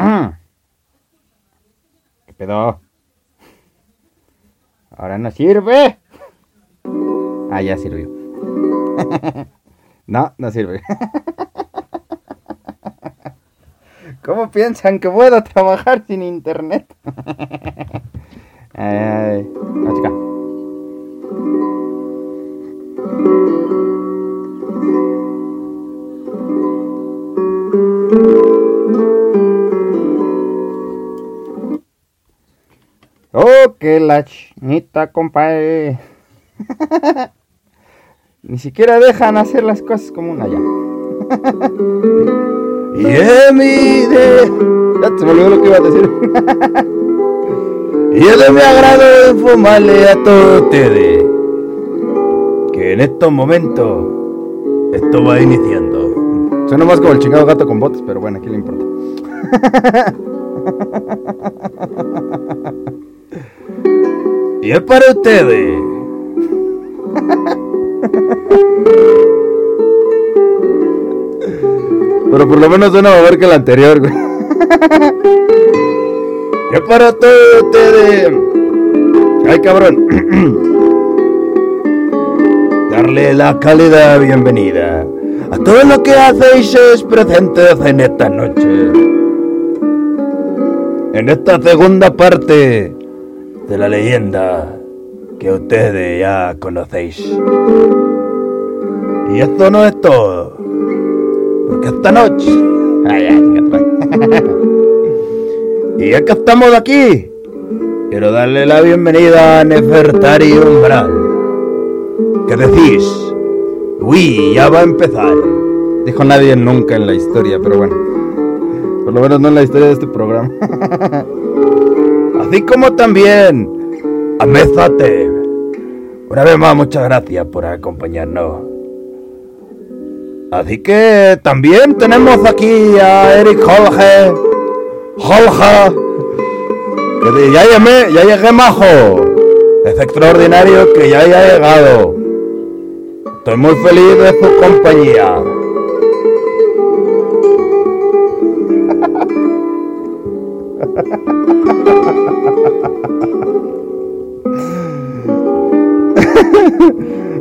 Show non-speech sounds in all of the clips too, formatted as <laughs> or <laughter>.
<clears throat> ¿Qué pedo? Ahora no sirve. Ah, ya sirvió. <laughs> no, no sirve. <laughs> ¿Cómo piensan que puedo trabajar sin internet? <laughs> que la chinita, compadre. <laughs> Ni siquiera dejan hacer las cosas como una ya. y mi de... Ya se me olvidó lo que iba a decir. <laughs> y es de mi agrado informarle a todos ustedes que en estos momentos esto va iniciando. Suena más como el chingado gato con botas, pero bueno, aquí le importa. <laughs> y es para ustedes. Pero por lo menos suena mejor que el anterior, güey. es para todos ustedes. Ay, cabrón. Darle la cálida bienvenida a todo lo que hacéis es presentes en esta noche. En esta segunda parte de la leyenda que ustedes ya conocéis. Y esto no es todo. Porque esta noche... Ay, <laughs> y ya que estamos aquí, quiero darle la bienvenida a Nefertari Umbral. ¿Qué decís? Uy, ya va a empezar. Dijo nadie nunca en la historia, pero bueno. Por lo menos no en la historia de este programa. <laughs> Así como también a Mezate. Una vez más, muchas gracias por acompañarnos. Así que también tenemos aquí a Eric Holge. Holge. Que ya, llegué, ya llegué majo. Es extraordinario que ya haya llegado. Estoy muy feliz de su compañía.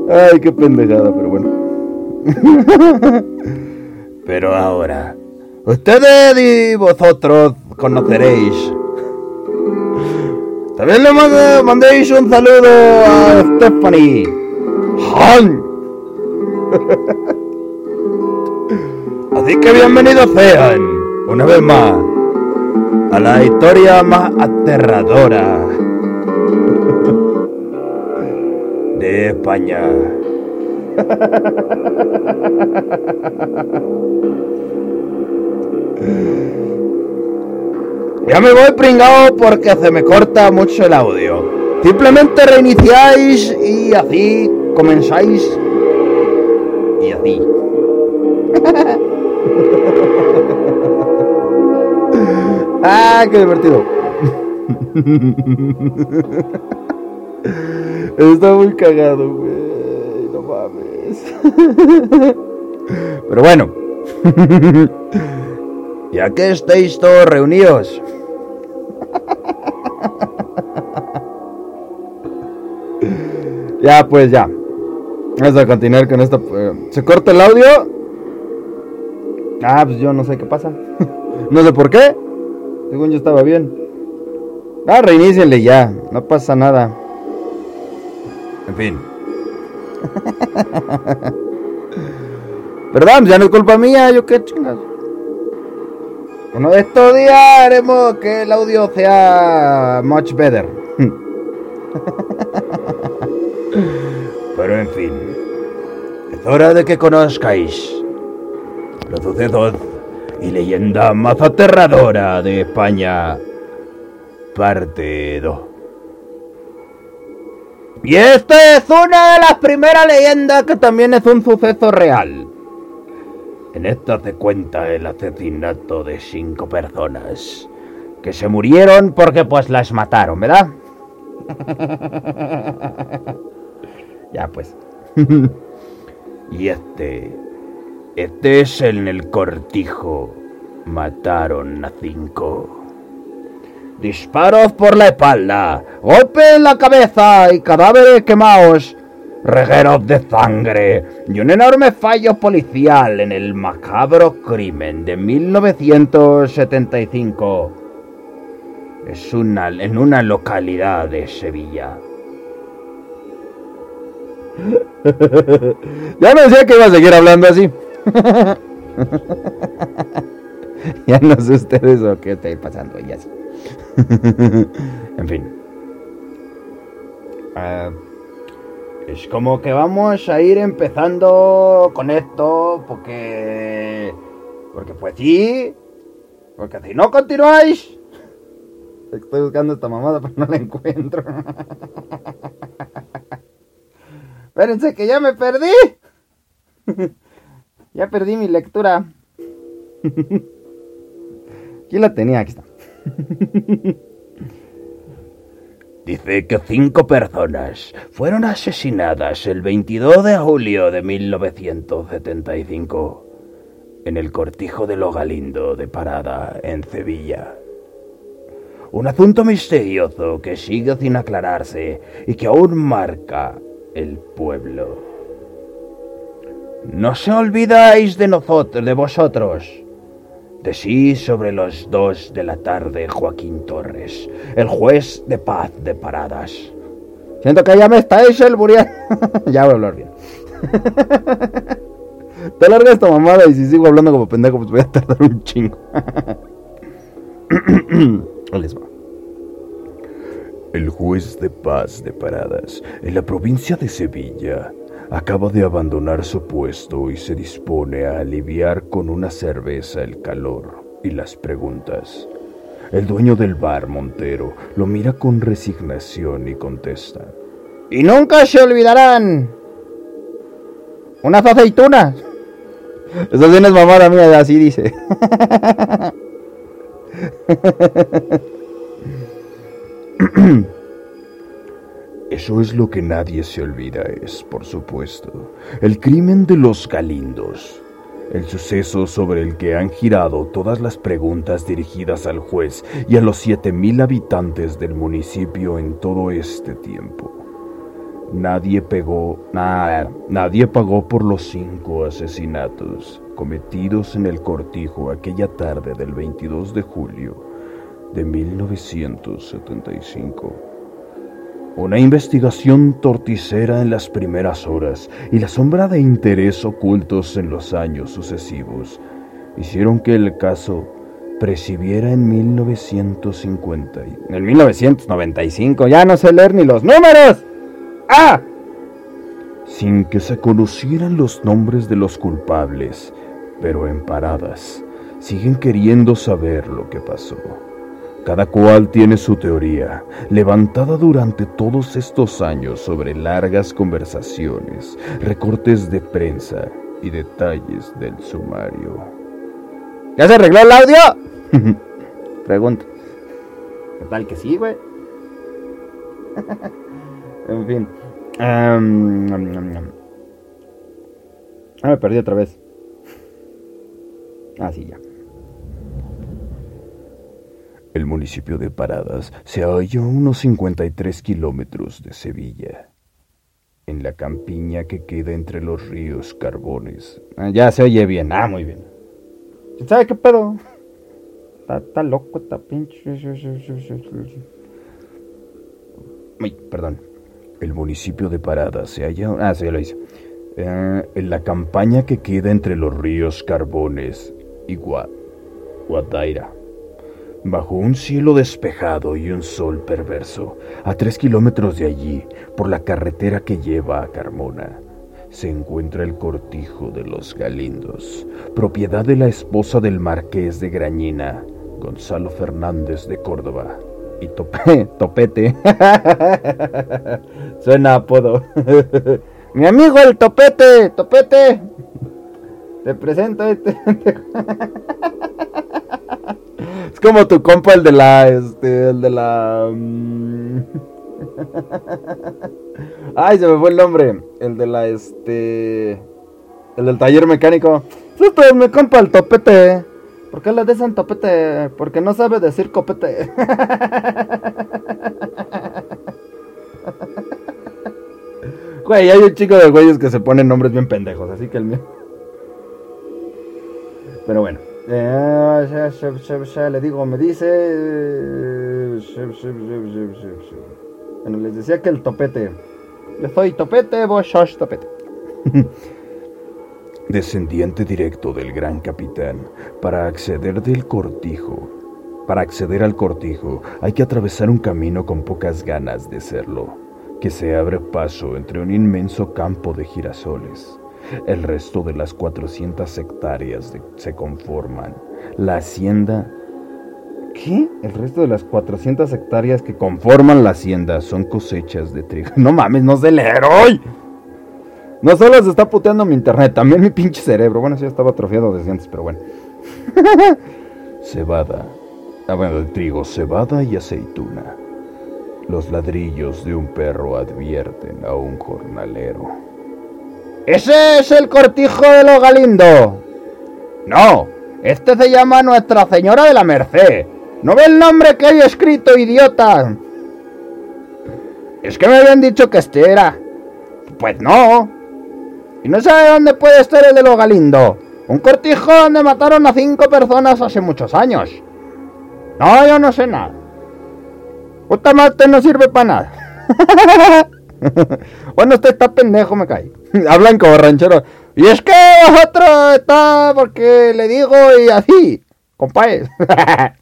Ay, qué pendejada, pero bueno. Pero ahora, ustedes y vosotros conoceréis. También le mandéis un saludo a Stephanie. Han. Así que bienvenidos sean, una vez más, a la historia más aterradora de España. <laughs> Ya me voy pringado porque se me corta mucho el audio. Simplemente reiniciáis y así comenzáis y así. <laughs> ah, qué divertido. <laughs> Está muy cagado, güey. No mames. Pero bueno. <laughs> ya que estáis todos reunidos. <laughs> ya, pues ya. Vamos a continuar con esta. Eh, ¿Se corta el audio? Ah, pues yo no sé qué pasa. <laughs> no sé por qué. Según yo estaba bien. Ah, reinícienle ya. No pasa nada. En fin. <laughs> Perdón, ya no es culpa mía. Yo qué chingas. Uno de estos días haremos que el audio sea much better. <laughs> Pero en fin, es hora de que conozcáis los sucesos y leyenda más aterradora de España, parte 2. Y esta es una de las primeras leyendas que también es un suceso real. En esta se cuenta el asesinato de cinco personas que se murieron porque pues las mataron, ¿verdad? <laughs> Ya pues. <laughs> y este. Este es en el cortijo mataron a cinco. Disparos por la espalda, golpe en la cabeza y cadáveres quemados, regueros de sangre y un enorme fallo policial en el macabro crimen de 1975. Es una, en una localidad de Sevilla. <laughs> ya no decía que iba a seguir hablando así. <laughs> ya no sé ustedes o qué está pasando ya así. <laughs> en fin. Ah, es como que vamos a ir empezando con esto porque... Porque pues sí. Porque si no continuáis... Estoy buscando esta mamada pero no la encuentro. <laughs> Espérense que ya me perdí. <laughs> ya perdí mi lectura. Aquí la tenía, aquí está. Dice que cinco personas fueron asesinadas el 22 de julio de 1975 en el cortijo de Lo Galindo de Parada, en Sevilla. Un asunto misterioso que sigue sin aclararse y que aún marca el pueblo. No se olvidáis de nosotros, de vosotros. Decís sobre los dos de la tarde Joaquín Torres, el juez de paz de Paradas. Siento que ya me estáis el burial. <laughs> ya voy a hablar bien. <laughs> Te larga esta mamada y si sigo hablando como pendejo, pues voy a tardar un chingo. <coughs> El juez de paz de Paradas, en la provincia de Sevilla, acaba de abandonar su puesto y se dispone a aliviar con una cerveza el calor y las preguntas. El dueño del bar, Montero, lo mira con resignación y contesta. Y nunca se olvidarán. Unas aceitunas. Eso sí es mamada mía, así dice. <laughs> Eso es lo que nadie se olvida, es, por supuesto, el crimen de los Galindos, el suceso sobre el que han girado todas las preguntas dirigidas al juez y a los siete mil habitantes del municipio en todo este tiempo. Nadie pegó, nada, nadie pagó por los cinco asesinatos cometidos en el cortijo aquella tarde del 22 de julio de 1975. Una investigación torticera en las primeras horas y la sombra de interés ocultos en los años sucesivos hicieron que el caso presidiera en 1950. En 1995, ya no sé leer ni los números. ¡Ah! Sin que se conocieran los nombres de los culpables, pero en paradas, siguen queriendo saber lo que pasó. Cada cual tiene su teoría, levantada durante todos estos años sobre largas conversaciones, recortes de prensa y detalles del sumario. ¿Ya se arregló el audio? <laughs> Pregunta. ¿Qué tal que sí, güey? <laughs> en fin. ah, me perdí otra vez. Ah, sí, ya. El municipio de Paradas se halla a unos 53 kilómetros de Sevilla, en la campiña que queda entre los ríos Carbones. Ah, ya se oye bien, ah, muy bien. ¿Sabe qué pedo? Está, loco, está pinche. Uy, perdón. El municipio de Paradas se halla. Ah, sí, ya lo hice. Eh, en la campaña que queda entre los ríos Carbones y Guadaira bajo un cielo despejado y un sol perverso, a tres kilómetros de allí, por la carretera que lleva a Carmona, se encuentra el cortijo de los Galindos, propiedad de la esposa del marqués de Grañina, Gonzalo Fernández de Córdoba. Y tope, <laughs> topete. <laughs> Suena apodo. <laughs> Mi amigo el topete, topete. Te presento este. Es como tu compa, el de la. Este, el de la. Mm, <laughs> ay, se me fue el nombre. El de la. Este. El del taller mecánico. Este es mi compa, el topete. ¿Por qué le dicen topete? Porque no sabe decir copete. <laughs> Güey, hay un chico de güeyes que se ponen nombres bien pendejos, así que el mío. Pero bueno. Eh, le digo, me dice. Bueno, les decía que el topete. Yo soy topete, vos sos topete. <laughs> Descendiente directo del gran capitán, para acceder del cortijo. Para acceder al cortijo hay que atravesar un camino con pocas ganas de serlo que se abre paso entre un inmenso campo de girasoles. El resto de las 400 hectáreas se conforman. La hacienda... ¿Qué? El resto de las 400 hectáreas que conforman la hacienda son cosechas de trigo. <laughs> No mames, no sé leer hoy. No solo se está puteando mi internet, también mi pinche cerebro. Bueno, sí, estaba atrofiado desde antes, pero bueno. <laughs> cebada. Ah, bueno, de trigo, cebada y aceituna. Los ladrillos de un perro advierten a un jornalero. ¡Ese es el cortijo de los Galindo! No, este se llama Nuestra Señora de la Merced. ¿No ve el nombre que hay escrito, idiota? Es que me habían dicho que este era. Pues no. Y no sabe dónde puede estar el de los Galindo. Un cortijo donde mataron a cinco personas hace muchos años. No, yo no sé nada. Puta mate no sirve para nada. <laughs> bueno, usted está pendejo, me cae. <laughs> Hablan como ranchero. Y es que vosotros está porque le digo y así, compadre. <laughs>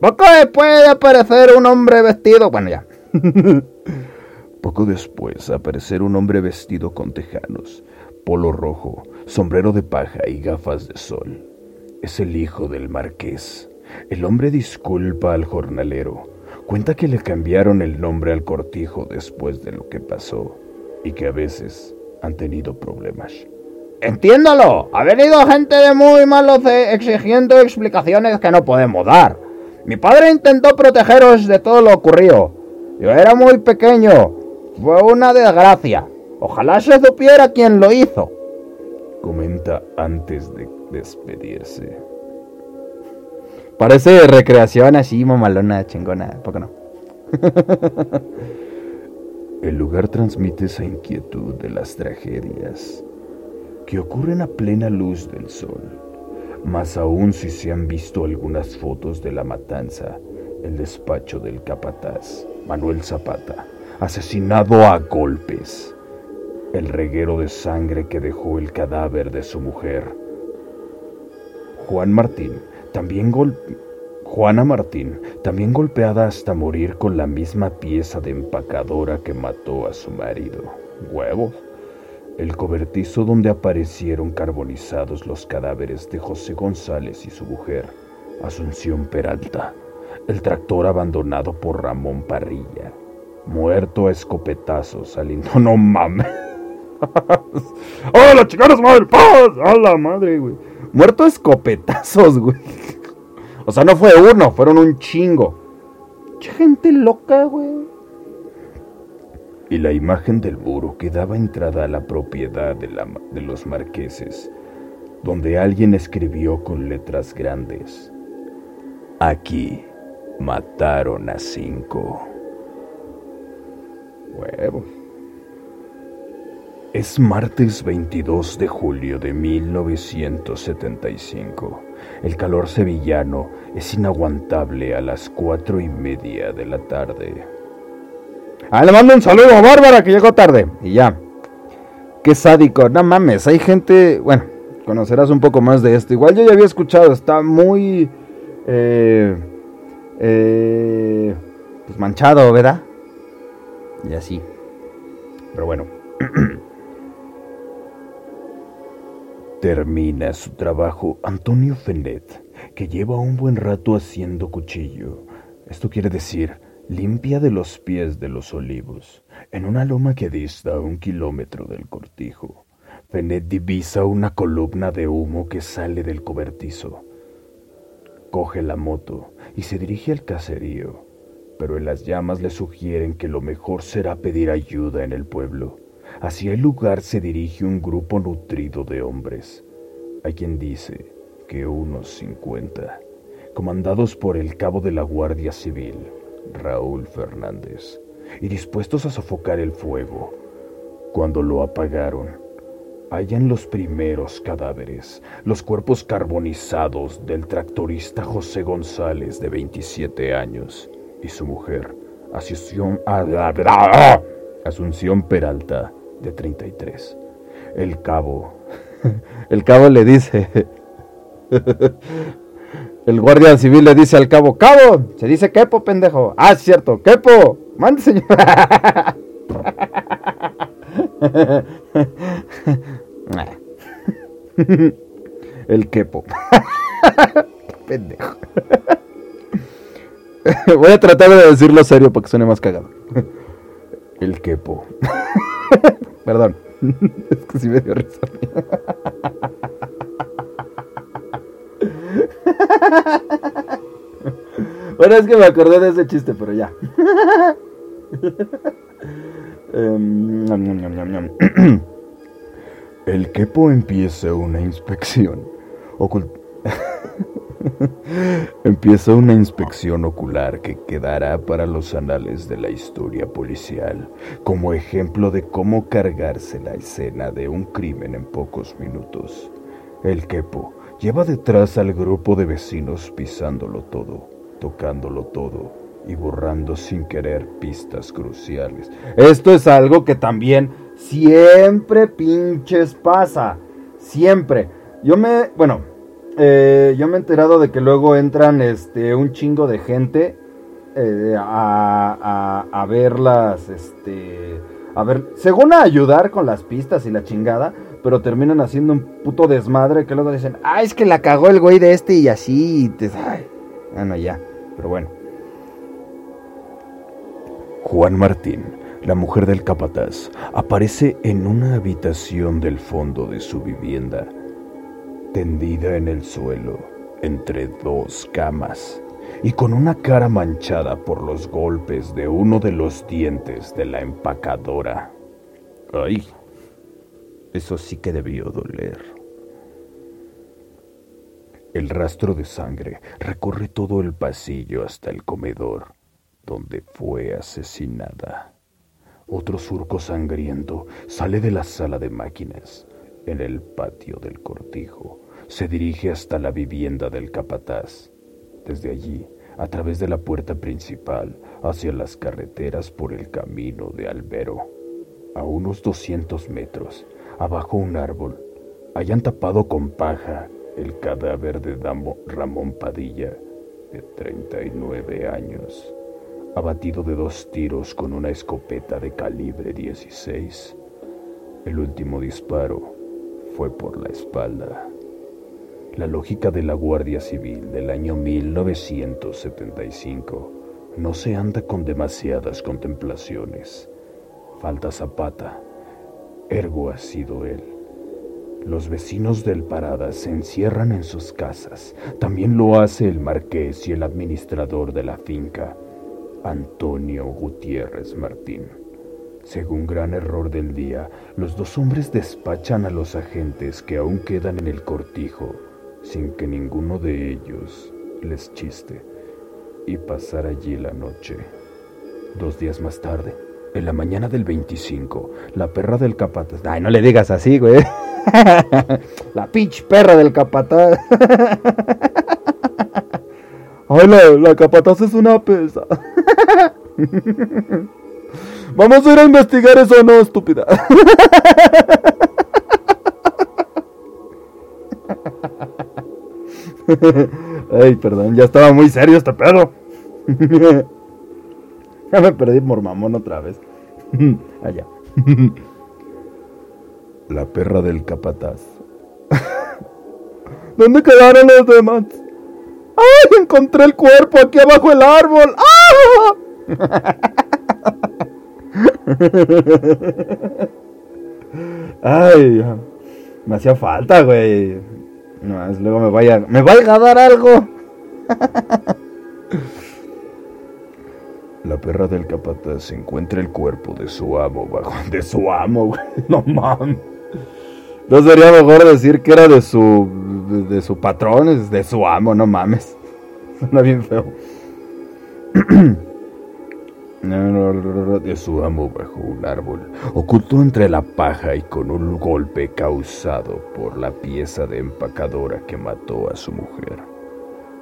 Poco después de aparecer un hombre vestido. Bueno, ya. <laughs> Poco después aparecer un hombre vestido con tejanos, polo rojo, sombrero de paja y gafas de sol. Es el hijo del marqués. El hombre disculpa al jornalero. Cuenta que le cambiaron el nombre al cortijo después de lo que pasó y que a veces han tenido problemas. Entiéndalo, ha venido gente de muy malos exigiendo explicaciones que no podemos dar. Mi padre intentó protegeros de todo lo ocurrido. Yo era muy pequeño. Fue una desgracia. Ojalá se supiera quién lo hizo. Comenta antes de despedirse. Parece recreación así, mamalona, chingona, poco no. <laughs> El lugar transmite esa inquietud de las tragedias que ocurren a plena luz del sol, más aún si se han visto algunas fotos de la matanza, el despacho del capataz, Manuel Zapata, asesinado a golpes, el reguero de sangre que dejó el cadáver de su mujer, Juan Martín, también Juana Martín, también golpeada hasta morir con la misma pieza de empacadora que mató a su marido. Huevos. El cobertizo donde aparecieron carbonizados los cadáveres de José González y su mujer, Asunción Peralta. El tractor abandonado por Ramón Parrilla. Muerto a escopetazos saliendo. <laughs> No mames. <laughs> ¡Oh, la chingada madre! ¡Paz! ¡A la madre, güey! Muerto escopetazos, güey. <laughs> O sea, no fue uno, fueron un chingo. Gente loca, güey. Y la imagen del muro que daba entrada a la propiedad de, de los marqueses, donde alguien escribió con letras grandes. Aquí mataron a cinco. Huevos. Es martes 22 de julio de 1975. El calor sevillano es inaguantable a las cuatro y media de la tarde. Ah, le mando un saludo a Bárbara que llegó tarde. Y ya. Qué sádico. No mames, hay gente. Bueno, conocerás un poco más de esto. Igual yo ya había escuchado. Está muy. Eh, eh, pues manchado, ¿verdad? Y así. Pero bueno. <clears throat> Termina su trabajo Antonio Fenet, que lleva un buen rato haciendo cuchillo. Esto quiere decir, limpia de los pies de los olivos, en una loma que dista un kilómetro del cortijo. Fenet divisa una columna de humo que sale del cobertizo. Coge la moto y se dirige al caserío, pero en las llamas le sugieren que lo mejor será pedir ayuda en el pueblo. Hacia el lugar se dirige un grupo nutrido de hombres. Hay quien dice que unos 50, comandados por el cabo de la Guardia Civil, Raúl Fernández, y dispuestos a sofocar el fuego. Cuando lo apagaron, hallan los primeros cadáveres, los cuerpos carbonizados del tractorista José González de 27 años y su mujer, Asunción, Asunción Peralta de 33. El cabo, <laughs> el cabo le dice, <laughs> el guardia civil le dice al cabo, cabo, se dice quepo, pendejo. Ah, es cierto, quepo, mande señor. <laughs> El quepo. Pendejo. Voy a tratar de decirlo serio para que suene más cagado. El quepo. Perdón. <laughs> Es que sí me dio risa. <laughs> Bueno, es que me acordé de ese chiste, pero ya. <laughs> Em, <clears throat> El quepo empieza una inspección. <laughs> empieza una inspección ocular que quedará para los anales de la historia policial como ejemplo de cómo cargarse la escena de un crimen en pocos minutos. El quepo lleva detrás al grupo de vecinos pisándolo todo, tocándolo todo y borrando sin querer pistas cruciales. Esto es algo que también siempre pinches pasa. Siempre. Yo me, bueno, eh, yo me he enterado de que luego entran este, un chingo de gente eh, a, a, verlas, este, a ver, según a ayudar con las pistas y la chingada, pero terminan haciendo un puto desmadre que luego dicen, ah, es que la cagó el güey de este y así, y te, ay, bueno, ya, pero bueno. Juan Martín, la mujer del capataz, aparece en una habitación del fondo de su vivienda, tendida en el suelo entre dos camas y con una cara manchada por los golpes de uno de los dientes de la empacadora. ¡Ay! Eso sí que debió doler. El rastro de sangre recorre todo el pasillo hasta el comedor, donde fue asesinada. Otro surco sangriento sale de la sala de máquinas. En el patio del cortijo se dirige hasta la vivienda del capataz. Desde allí, a través de la puerta principal, hacia las carreteras por el camino de Albero. A unos 200 metros, abajo un árbol, hayan tapado con paja el cadáver de Damo Ramón Padilla, de 39 años abatido de dos tiros con una escopeta de calibre 16. El último disparo fue por la espalda. La lógica de la Guardia Civil del año 1975 no se anda con demasiadas contemplaciones. Falta Zapata, ergo ha sido él. Los vecinos del Parada se encierran en sus casas. También lo hace el marqués y el administrador de la finca. Antonio Gutiérrez Martín. Según gran error del día, los dos hombres despachan a los agentes que aún quedan en el cortijo, sin que ninguno de ellos les chiste, y pasar allí la noche. Dos días más tarde, en la mañana del 25, la perra del capataz... Ay, no le digas así, güey. <laughs> la pinche perra del capataz. <laughs> Ay, la, la capataz es una pesa. <laughs> Vamos a ir a investigar eso, no, estúpida. Ay, perdón, ya estaba muy serio este pedo. ya me perdí por mamón otra vez. Allá. La perra del capataz. ¿Dónde quedaron los demás? ¡Ay! Encontré el cuerpo aquí abajo del árbol. ¡Ah! <laughs> Ay, me hacía falta, güey. No, luego me vaya, me vaya a dar algo. <laughs> La perra del capataz encuentra el cuerpo de su amo bajo <laughs> de su amo, güey. No mames. No sería mejor decir que era de su. de, su patrón, de su amo, no mames. Suena bien feo. <clears throat> de su amo bajo un árbol, oculto entre la paja y con un golpe causado por la pieza de empacadora que mató a su mujer.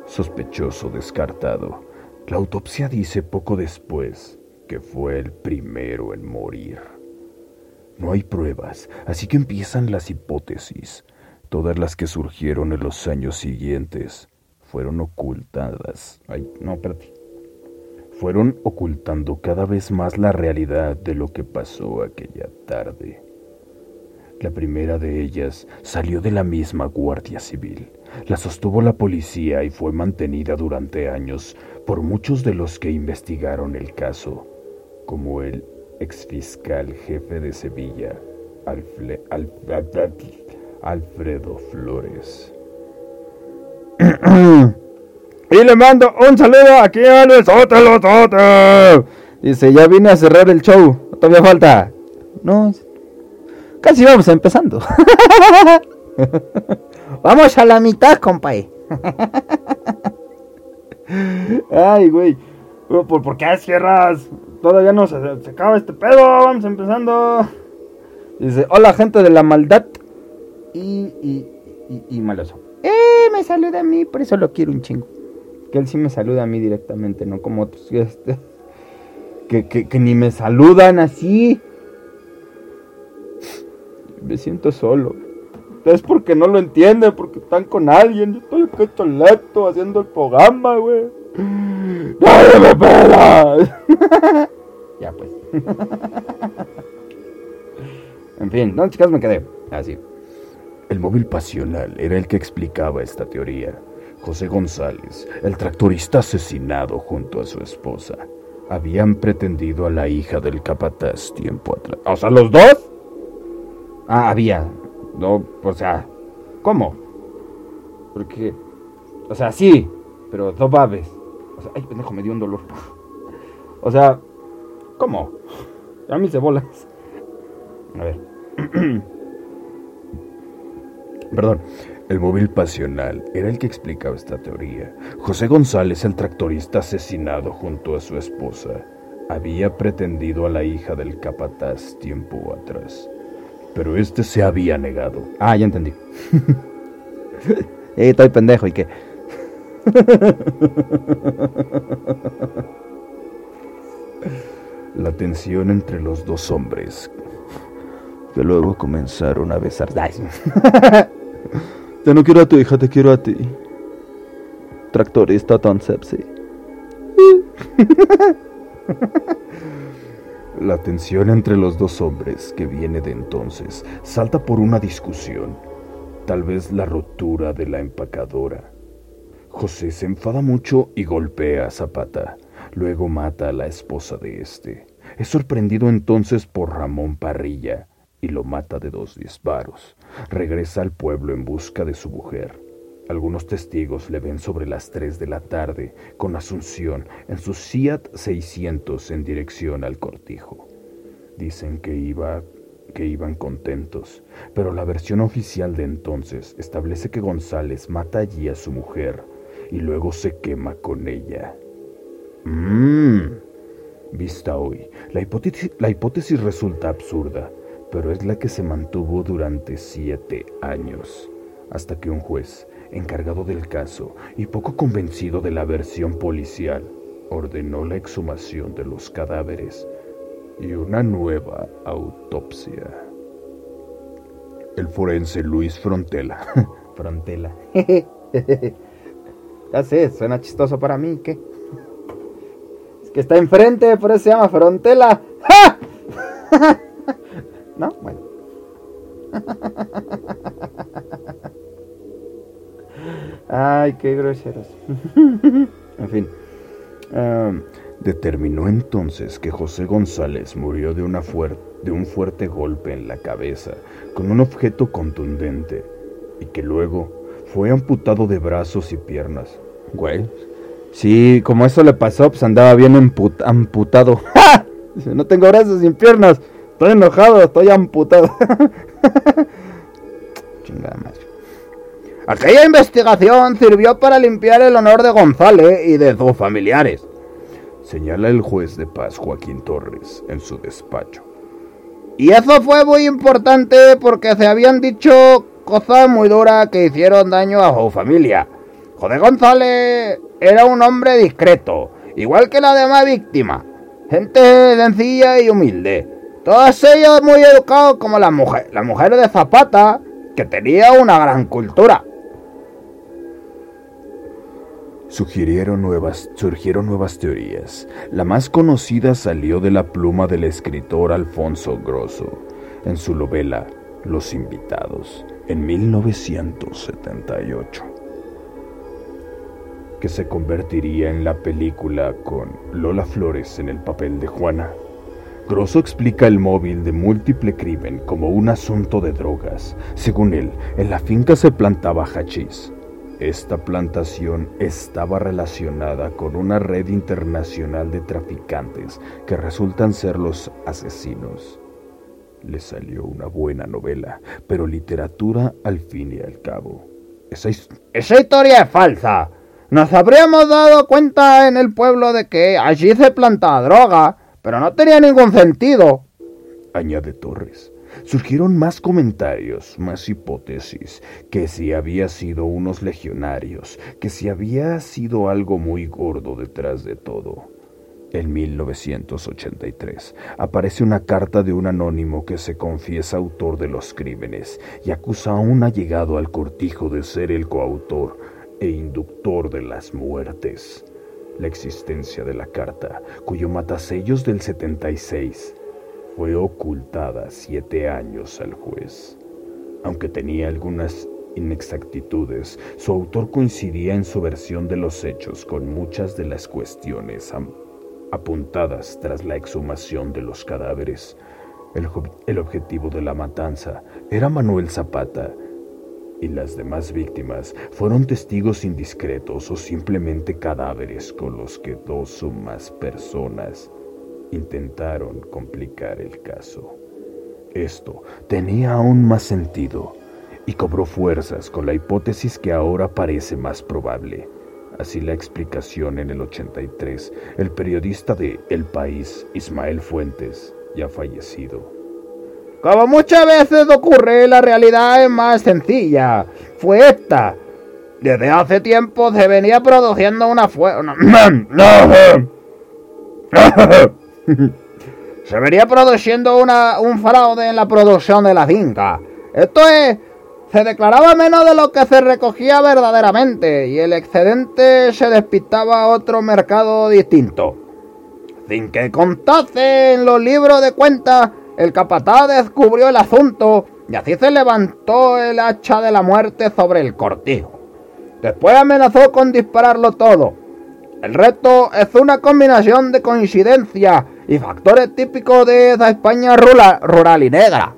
Sospechoso descartado, la autopsia dice poco después que fue el primero en morir. No hay pruebas, así que empiezan las hipótesis. Todas las que surgieron en los años siguientes fueron ocultadas. Ay, no, espérate. Fueron ocultando cada vez más la realidad de lo que pasó aquella tarde. La primera de ellas salió de la misma Guardia Civil. La sostuvo la policía y fue mantenida durante años por muchos de los que investigaron el caso, como el exfiscal jefe de Sevilla, Alfredo Flores. <clears throat> y le mando un saludo aquí a Sótelo Soto. Dice, ya vine a cerrar el show. Todavía falta. No, casi vamos empezando. <laughs> vamos a la mitad, compadre. <laughs> Ay, güey. ¿Por, ¿Por qué cierras? Todavía no se, acaba este pedo. Vamos empezando. Dice, hola gente de la maldad. Y, y, y, y maloso. Eh, me saluda a mí, por eso lo quiero un chingo. Que él sí me saluda a mí directamente, no como otros. Este, <laughs> que, que, ni me saludan así. Me siento solo. Es porque no lo entienden, porque están con alguien. Yo estoy aquí toleto haciendo el programa, güey. ¡Nadie me pela! <laughs> ya pues. <laughs> en fin, ¿dónde chicas me quedé? Así. El móvil pasional era el que explicaba esta teoría. José González, el tractorista asesinado junto a su esposa, habían pretendido a la hija del capataz tiempo atrás. O sea, los dos. Ah, había. No, o sea, ¿cómo? Porque, o sea, sí, pero dos babes. O sea, ay, pendejo, me dio un dolor. O sea, ¿cómo? A mí se bolas. A ver. <clears throat> Perdón. El móvil pasional era el que explicaba esta teoría. José González, el tractorista asesinado junto a su esposa, había pretendido a la hija del capataz tiempo atrás. Pero este se había negado. Ah, ya entendí. <laughs> eh, estoy pendejo, ¿y qué? <laughs> La tensión entre los dos hombres, que luego comenzaron a besar. <laughs> Te no quiero a tu hija, te quiero a ti. Tractorista tan sepsi. La tensión entre los dos hombres, que viene de entonces, salta por una discusión, tal vez la rotura de la empacadora. José se enfada mucho y golpea a Zapata, luego mata a la esposa de este. Es sorprendido entonces por Ramón Parrilla y lo mata de dos disparos. Regresa al pueblo en busca de su mujer. Algunos testigos le ven sobre las 3 de la tarde con Asunción en su Fiat 600 en dirección al cortijo. Dicen que iba que iban contentos, pero la versión oficial de entonces establece que González mata allí a su mujer y luego se quema con ella. Mmm. Vista hoy, la hipótesis, la hipótesis resulta absurda, pero es la que se mantuvo durante siete años, hasta que un juez, encargado del caso y poco convencido de la versión policial, ordenó la exhumación de los cadáveres y una nueva autopsia. El forense Luis Frontela. <laughs> Frontela. <laughs> ya sé, suena chistoso para mí, ¿qué? Es que está enfrente, por eso se llama Frontela. <laughs> ¿No? Bueno. <laughs> Ay, qué groseros. <laughs> en fin. determinó entonces que José González murió de, una de un fuerte golpe en la cabeza con un objeto contundente y que luego fue amputado de brazos y piernas. Güey. Sí, como eso le pasó, pues andaba bien amputado. <laughs> No tengo brazos ni piernas. Estoy enojado, estoy amputado. <laughs> Chingada madre. Aquella investigación sirvió para limpiar el honor de González y de sus familiares. Señala el juez de paz Joaquín Torres en su despacho. Y eso fue muy importante porque se habían dicho cosas muy duras que hicieron daño a su familia. José González era un hombre discreto, igual que la demás víctimas. Gente sencilla y humilde. Todas ellas muy educadas como la mujer, la mujer de Zapata, que tenía una gran cultura. Sugirieron nuevas, surgieron nuevas teorías. La más conocida salió de la pluma del escritor Alfonso Grosso en su novela Los Invitados en 1978, que se convertiría en la película con Lola Flores en el papel de Juana. Grosso explica el móvil de múltiple crimen como un asunto de drogas. Según él, en la finca se plantaba hachís esta plantación estaba relacionada con una red internacional de traficantes que resultan ser los asesinos. Le salió una buena novela, pero literatura al fin y al cabo. Esa, Esa historia es falsa. Nos habríamos dado cuenta en el pueblo de que allí se plantaba droga, pero no tenía ningún sentido. Añade Torres. Surgieron más comentarios, más hipótesis, que si había sido unos legionarios, que si había sido algo muy gordo detrás de todo. En 1983 aparece una carta de un anónimo que se confiesa autor de los crímenes y acusa a un allegado al cortijo de ser el coautor e inductor de las muertes. La existencia de la carta, cuyo matasellos del 76 fue ocultada siete años al juez. Aunque tenía algunas inexactitudes, su autor coincidía en su versión de los hechos con muchas de las cuestiones apuntadas tras la exhumación de los cadáveres. El, el, objetivo de la matanza era Manuel Zapata y las demás víctimas fueron testigos indiscretos o simplemente cadáveres con los que dos o más personas intentaron complicar el caso. Esto tenía aún más sentido y cobró fuerzas con la hipótesis que ahora parece más probable. Así la explicación en el 83, el periodista de El País, Ismael Fuentes, ya fallecido. Como muchas veces ocurre, la realidad es más sencilla. Fue esta. Desde hace tiempo se venía produciendo una fuerza... <laughs> Se vería produciendo una, un fraude en la producción de la finca. Esto es, se declaraba menos de lo que se recogía verdaderamente y el excedente se despistaba a otro mercado distinto. Sin que contase en los libros de cuentas, el capataz descubrió el asunto y así se levantó el hacha de la muerte sobre el cortijo. Después amenazó con dispararlo todo. El resto es una combinación de coincidencias y factores típicos de esa España rural, rural y negra.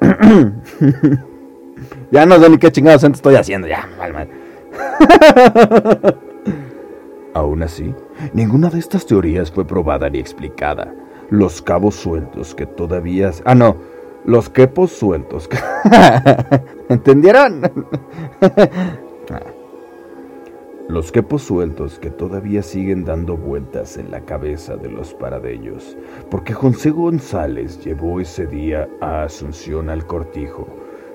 <coughs> ya no sé ni qué chingados estoy haciendo, ya, mal, mal. <laughs> Aún así, ninguna de estas teorías fue probada ni explicada. Los cabos sueltos que todavía... Ah, no, los quepos sueltos. <laughs> ¿Entendieron? <laughs> los quepos sueltos que todavía siguen dando vueltas en la cabeza de los paradeños, porque José González llevó ese día a Asunción al cortijo,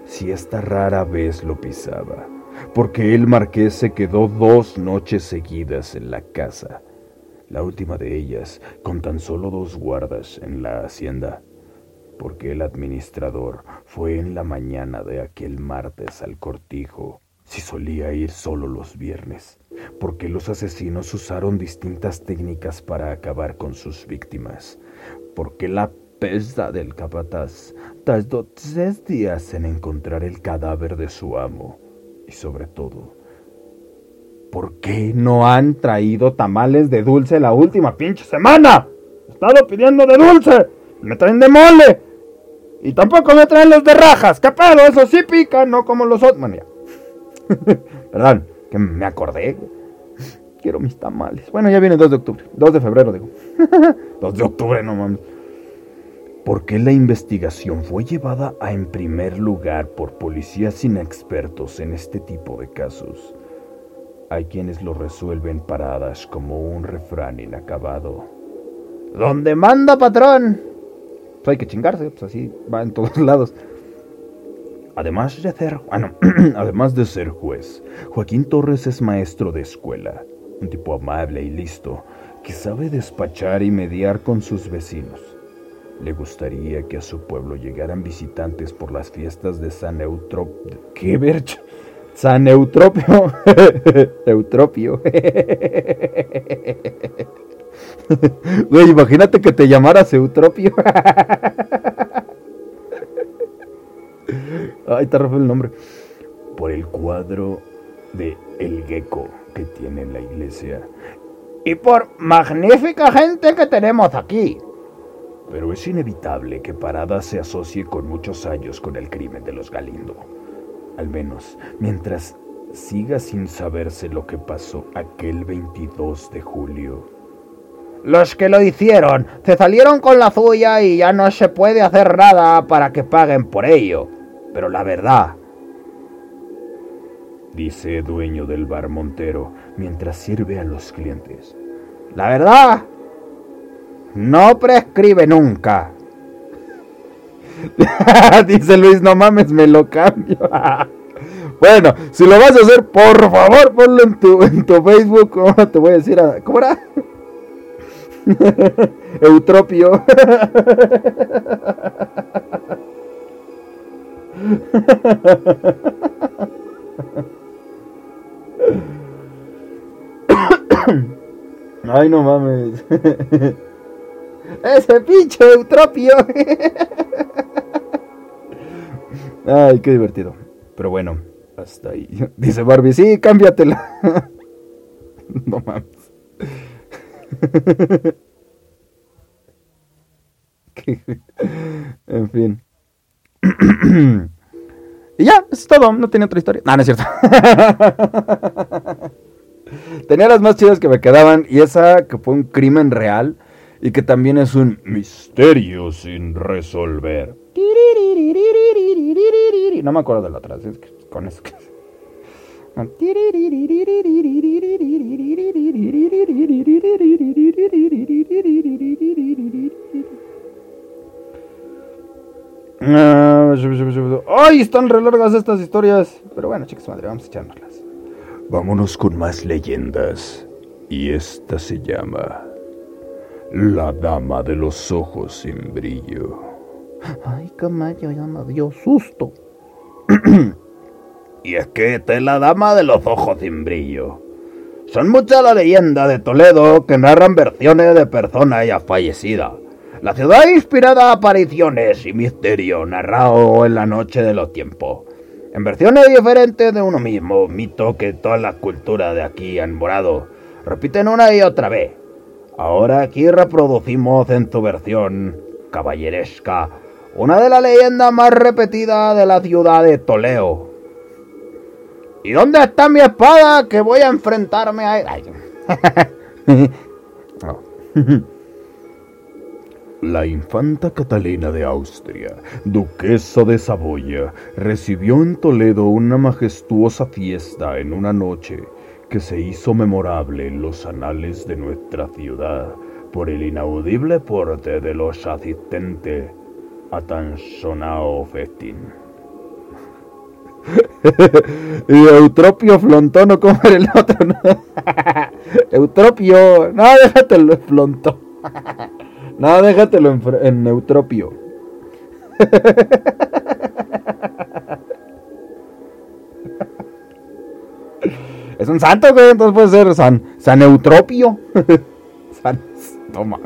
si esta rara vez lo pisaba, porque el marqués se quedó dos noches seguidas en la casa, la última de ellas con tan solo dos guardas en la hacienda, porque el administrador fue en la mañana de aquel martes al cortijo si solía ir solo los viernes, porque los asesinos usaron distintas técnicas para acabar con sus víctimas, porque la pesta del capataz tardó tres días en encontrar el cadáver de su amo, y sobre todo, ¿por qué no han traído tamales de dulce la última pinche semana? He estado pidiendo de dulce, me traen de mole, y tampoco me traen los de rajas, ¿qué pedo? Eso sí pica, no como los otros. <laughs> Perdón, que me acordé. Quiero mis tamales. Bueno, ya viene 2 de octubre. 2 de febrero, digo. <laughs> 2 de octubre, no mames. ¿Por qué la investigación fue llevada a en primer lugar por policías inexpertos en este tipo de casos? Hay quienes lo resuelven paradas como un refrán inacabado. ¿Dónde manda patrón? Pues hay que chingarse, pues así va en todos <laughs> lados. Además de ser, <clears throat> bueno, <clears throat> además de ser juez, Joaquín Torres es maestro de escuela, un tipo amable y listo, que sabe despachar y mediar con sus vecinos. Le gustaría que a su pueblo llegaran visitantes por las fiestas de San Eutropio. ¿Qué vercha? San Eutropio. <laughs> Eutropio. <laughs> Güey, imagínate que te llamaras Eutropio. <laughs> Ay, te refue el nombre. Por el cuadro de El Gecko que tiene en la iglesia. Y por magnífica gente que tenemos aquí. Pero es inevitable que Parada se asocie con muchos años con el crimen de los Galindo al menos mientras siga sin saberse lo que pasó aquel 22 de julio. Los que lo hicieron se salieron con la suya y ya no se puede hacer nada para que paguen por ello. Pero la verdad, dice dueño del bar Montero mientras sirve a los clientes. La verdad, no prescribe nunca. <laughs> Dice Luis, no mames, me lo cambio. <laughs> bueno, si lo vas a hacer, por favor, ponlo en tu, en tu Facebook. ¿Cómo te voy a decir? ¿Cómo era? <laughs> Eutropio. Ay, no mames. Ese pinche Eutropio. Ay, qué divertido. Pero bueno, hasta ahí. Dice Barbie, sí, cámbiatela. <laughs> no mames. <laughs> en fin. <clears throat> y ya, es todo. No tiene otra historia. No, no es cierto. <laughs> Tenía las más chidas que me quedaban. Y esa que fue un crimen real. Y que también es un misterio sin resolver. No me acuerdo de la otra, es que con eso. ¡Ay! Están re largas estas historias. Pero bueno, chicos, madre, vamos a echárnoslas. Vámonos con más leyendas. Y esta se llama La Dama de los Ojos sin Brillo. Ay, camayo, ya me dio susto. <clears throat> y es que esta es la dama de los ojos sin brillo. Son muchas las leyendas de Toledo que narran versiones de personas ya fallecidas. La ciudad inspirada a apariciones y misterio narrado en la noche de los tiempos. En versiones diferentes de uno mismo, mito que todas las culturas de aquí han morado, repiten una y otra vez. Ahora aquí reproducimos en su versión caballeresca una de las leyendas más repetidas de la ciudad de Toleo. ¿Y dónde está mi espada que voy a enfrentarme a él? <laughs> La infanta Catalina de Austria, duquesa de Saboya, recibió en Toledo una majestuosa fiesta en una noche que se hizo memorable en los anales de nuestra ciudad por el inaudible porte de los asistentes a tan sonado festín. <laughs> y Eutropio Flontón no como el otro. ¿no? <laughs> Eutropio, no, déjatelo en Flontón. <laughs> no, déjatelo en, en Eutropio. Es un santo, güey, entonces puede ser San, San Eutropio. <laughs> San, toma.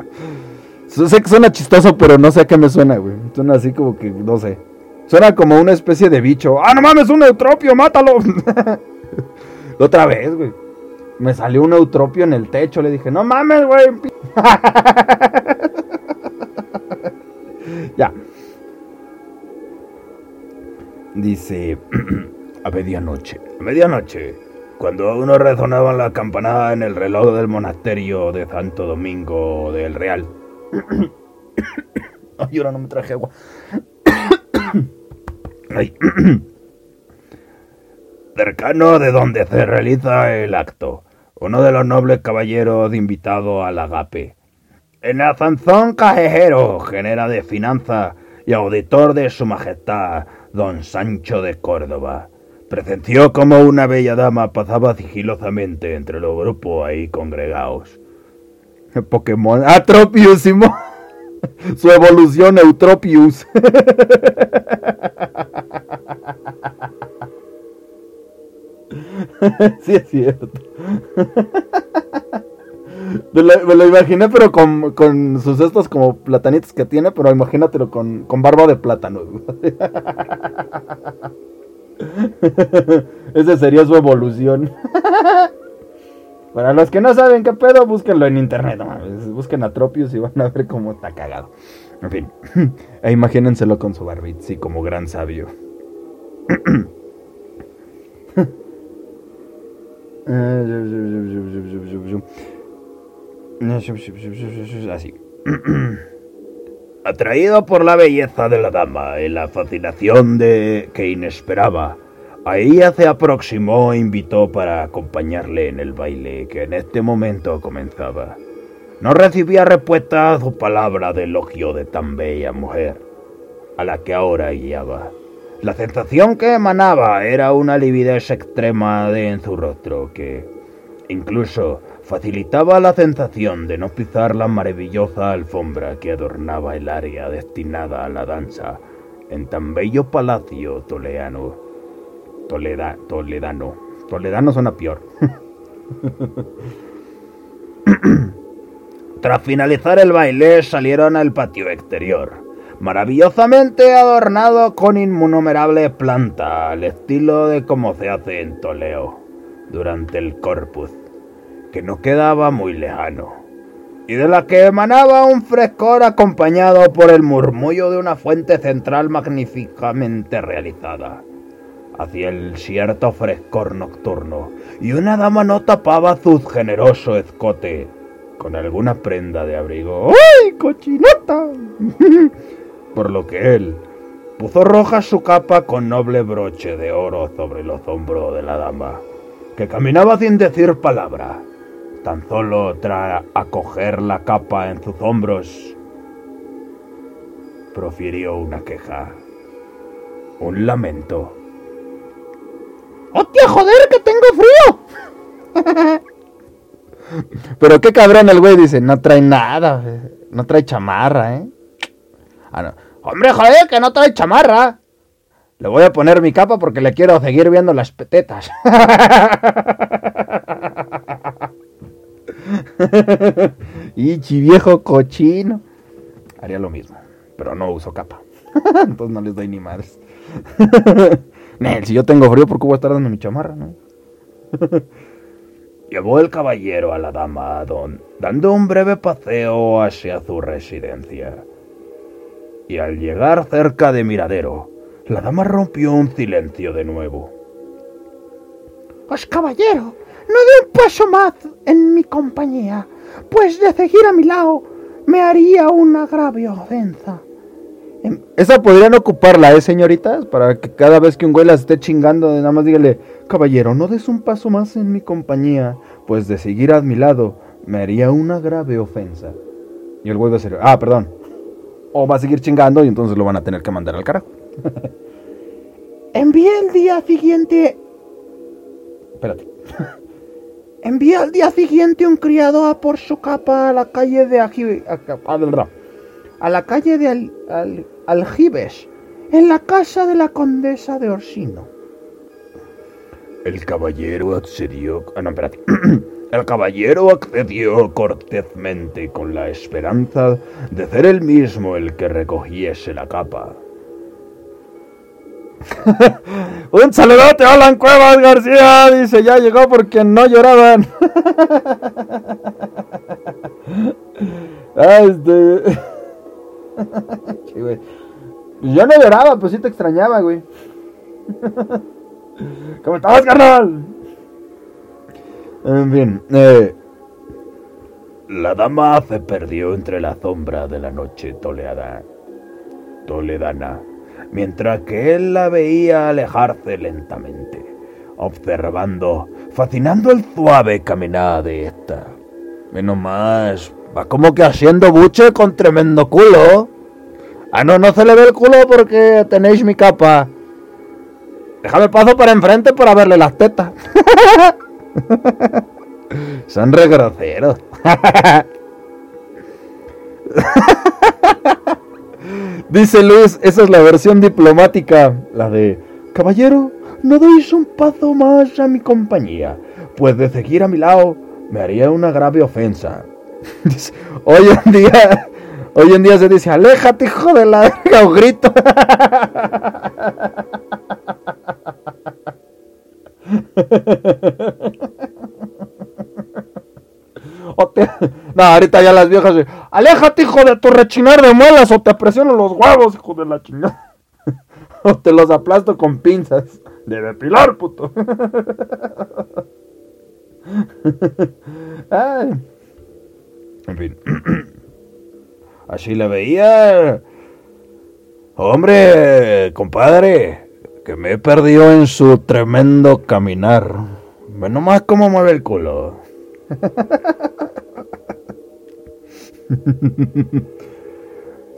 Sé que suena chistoso, pero no sé a qué me suena, güey. Suena así como que, no sé. Suena como una especie de bicho. ¡Ah, no mames, un eutropio, mátalo! <laughs> Otra vez, güey. Me salió un eutropio en el techo. Le dije, no mames, güey. <laughs> ya. Dice, <clears throat> a medianoche. A medianoche. Cuando aún no resonaban las campanadas en el reloj del monasterio de Santo Domingo del Real <coughs> Ay, ahora no me traje agua. <coughs> Ay. <coughs> Cercano de donde se realiza el acto, uno de los nobles caballeros invitados al agape. En Azanzón Cajejero, genera de finanzas y auditor de su majestad, don Sancho de Córdoba, presenció como una bella dama pasaba sigilosamente entre los grupos ahí congregados. Pokémon Atropius, <laughs> su evolución Eutropius. <laughs> sí es cierto. <laughs> Me lo, imaginé, pero con, con, sus estos como platanitos que tiene, pero imagínatelo con, con barba de plátano. <laughs> Esa sería su evolución. Para los que no saben qué pedo, búsquenlo en internet. Busquen a Tropius y van a ver cómo está cagado. En fin, <laughs> e imagínenselo con su barbit, sí, como gran sabio. <coughs> Así. <coughs> Atraído por la belleza de la dama y la fascinación de que inesperaba, a ella se aproximó e invitó para acompañarle en el baile que en este momento comenzaba. No recibía respuesta a su palabra de elogio de tan bella mujer, a la que ahora guiaba. La sensación que emanaba era una lividez extrema de en su rostro que incluso facilitaba la sensación de no pisar la maravillosa alfombra que adornaba el área destinada a la danza en tan bello palacio toleano. Toleda, toledano. Toledano suena peor. <laughs> Tras finalizar el baile salieron al patio exterior maravillosamente adornado con innumerables plantas, al estilo de como se hace en Toleo, durante el corpus, que no quedaba muy lejano, y de la que emanaba un frescor acompañado por el murmullo de una fuente central magníficamente realizada. Hacia el cierto frescor nocturno, y una dama no tapaba su generoso escote con alguna prenda de abrigo. ¡Ay, cochinota! <laughs> por lo que él puso roja su capa con noble broche de oro sobre los hombros de la dama, que caminaba sin decir palabra, tan solo tras acoger la capa en sus hombros, profirió una queja, un lamento. ¡Hostia, joder, que tengo frío! <laughs> Pero qué cabrón el güey dice, no trae nada, no trae chamarra, ¿eh? Ah, Hombre, joder, que no trae chamarra. Le voy a poner mi capa porque le quiero seguir viendo las petetas. <laughs> <laughs> Ichi, viejo cochino. Haría lo mismo, pero no uso capa. <laughs> Entonces no les doy ni madres. <laughs> Nel, si yo tengo frío, ¿por qué voy a estar dando mi chamarra? No? Llevó el caballero a la dama Don, dando un breve paseo hacia su residencia y al llegar cerca de Miradero, la dama rompió un silencio de nuevo. Os caballero, no dé un paso más en mi compañía, pues de seguir a mi lado me haría una grave ofensa. Em, esa podrían ocuparla, ¿eh, señoritas? Para que cada vez que un güey la esté chingando, nada más dígale, caballero, no des un paso más en mi compañía, pues de seguir a mi lado me haría una grave ofensa. Y el güey va a decir, ah, perdón, o va a seguir chingando y entonces lo van a tener que mandar al carajo. <laughs> Envié el día siguiente. Espérate. <laughs> Envié al día siguiente un criado a por su capa a la calle de Aji... a, la calle de Aljibes, en la casa de la condesa de Orsino. El caballero accedió. Ah. <clears throat> El caballero accedió cortésmente con la esperanza de ser él mismo el que recogiese la capa. <laughs> Un saludote Alan Cuevas García, dice, ya llegó porque no lloraban. <laughs> este... <laughs> Yo no lloraba, pues sí te extrañaba, güey. ¿Cómo estás, carnal? En fin, eh, la dama se perdió entre la sombra de la noche toleada toledana, mientras que él la veía alejarse lentamente, observando, fascinando el suave caminar de esta. Menos más, va como que haciendo buche con tremendo culo. Ah, no, no se le ve el culo porque tenéis mi capa. Déjame paso para enfrente para verle las tetas. <laughs> Son re groseros. <laughs> Dice Luis, esa es la versión diplomática, la de Caballero, no deis un paso más a mi compañía, pues de seguir a mi lado me haría una grave ofensa. <laughs> hoy en día, hoy en día se dice, aléjate, hijo de la o grito. <laughs> No, ahorita ya las viejas aléjate, hijo de tu rechinar de muelas, o te presiono los huevos, hijo de la chingada. <laughs> o te los aplasto con pinzas. De depilar, puto. <laughs> En fin. <clears throat> Así la veía. Hombre, compadre, que me he perdido en su tremendo caminar. Ve nomás cómo mueve el culo. <laughs> <laughs>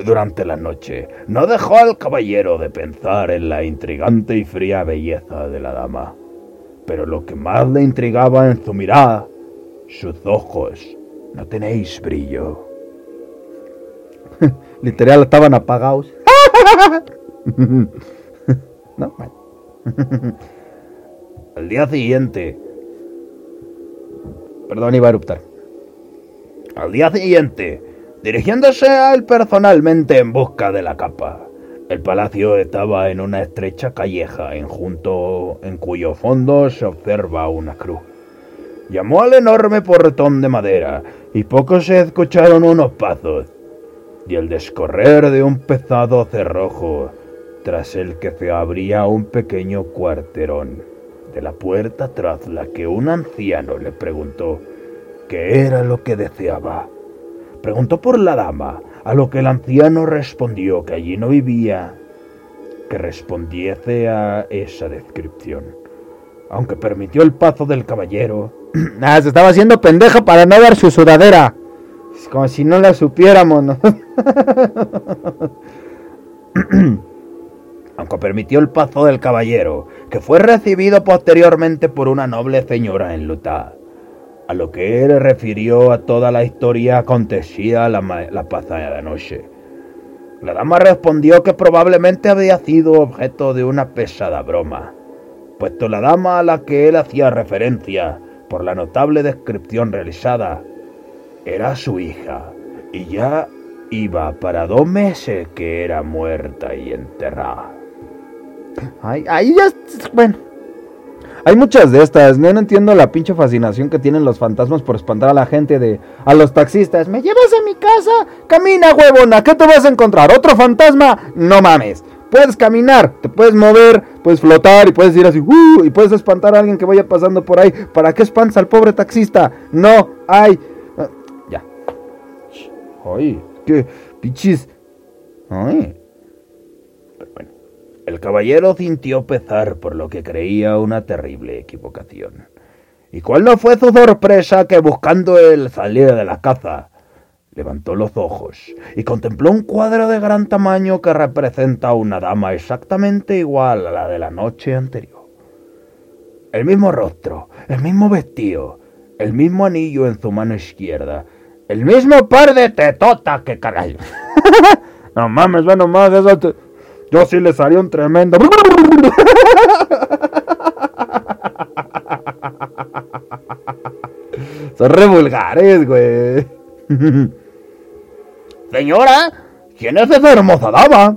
Durante la noche no dejó al caballero de pensar en la intrigante y fría belleza de la dama. Pero lo que más le intrigaba en su mirada, sus ojos, no tenéis brillo. <laughs> Literal estaban apagados. <laughs> no, Al día siguiente. Perdón, iba a eruptar. Al día siguiente, dirigiéndose a él personalmente en busca de la capa. El palacio estaba en una estrecha calleja en junto en cuyo fondo se observa una cruz. Llamó al enorme portón de madera y poco se escucharon unos pasos y el descorrer de un pesado cerrojo tras el que se abría un pequeño cuarterón de la puerta tras la que un anciano le preguntó qué era lo que deseaba. Preguntó por la dama, a lo que el anciano respondió que allí no vivía, que respondiese a esa descripción. Aunque permitió el paso del caballero. <clears throat> ah, se estaba haciendo pendeja para no ver su sudadera. Es como si no la supiéramos, ¿no? <clears throat> aunque permitió el paso del caballero, que fue recibido posteriormente por una noble señora enlutada, a lo que él refirió a toda la historia acontecida la, pasada noche. La dama respondió que probablemente había sido objeto de una pesada broma, puesto la dama a la que él hacía referencia, por la notable descripción realizada, era su hija, y ya iba para dos meses que era muerta y enterrada. Ahí, ya. Bueno. Hay muchas de estas. No, entiendo la pinche fascinación que tienen los fantasmas por espantar a la gente de. A los taxistas. ¿Me llevas a mi casa? Camina, huevona. ¿Qué te vas a encontrar? ¿Otro fantasma? No mames. Puedes caminar, te puedes mover, puedes flotar y puedes ir así. Uh, y puedes espantar a alguien que vaya pasando por ahí. ¿Para qué espantas al pobre taxista? No, hay. Ah, ya. Ay, qué pinches. Ay. El caballero sintió pesar por lo que creía una terrible equivocación. ¿Y cuál no fue su sorpresa que buscando el salir de la caza, levantó los ojos y contempló un cuadro de gran tamaño que representa a una dama exactamente igual a la de la noche anterior? El mismo rostro, el mismo vestido, el mismo anillo en su mano izquierda, el mismo par de tetotas que caray. <laughs> no mames, bueno más, eso yo sí les haría un tremendo. Son re vulgares, güey. Señora, ¿quién es esa hermosa dama?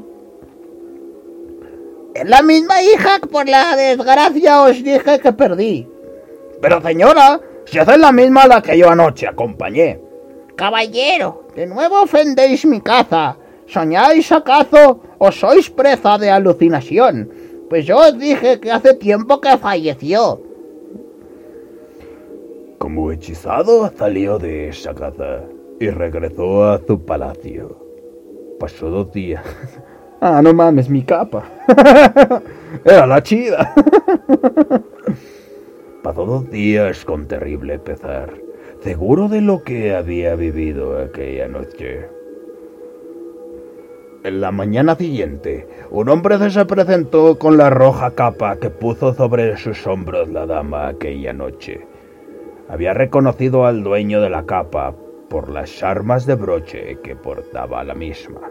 Es la misma hija que por la desgracia os dije que perdí. Pero señora, si es la misma a la que yo anoche acompañé. Caballero, de nuevo ofendéis mi caza. ¿Soñáis acaso o sois presa de alucinación? Pues yo os dije que hace tiempo que falleció. Como hechizado salió de esa casa y regresó a su palacio. Pasó dos días. <laughs> Ah, no mames, mi capa. <laughs> Era la chida. <laughs> Pasó dos días con terrible pesar, seguro de lo que había vivido aquella noche. En la mañana siguiente, un hombre se presentó con la roja capa que puso sobre sus hombros la dama aquella noche. Había reconocido al dueño de la capa por las armas de broche que portaba la misma.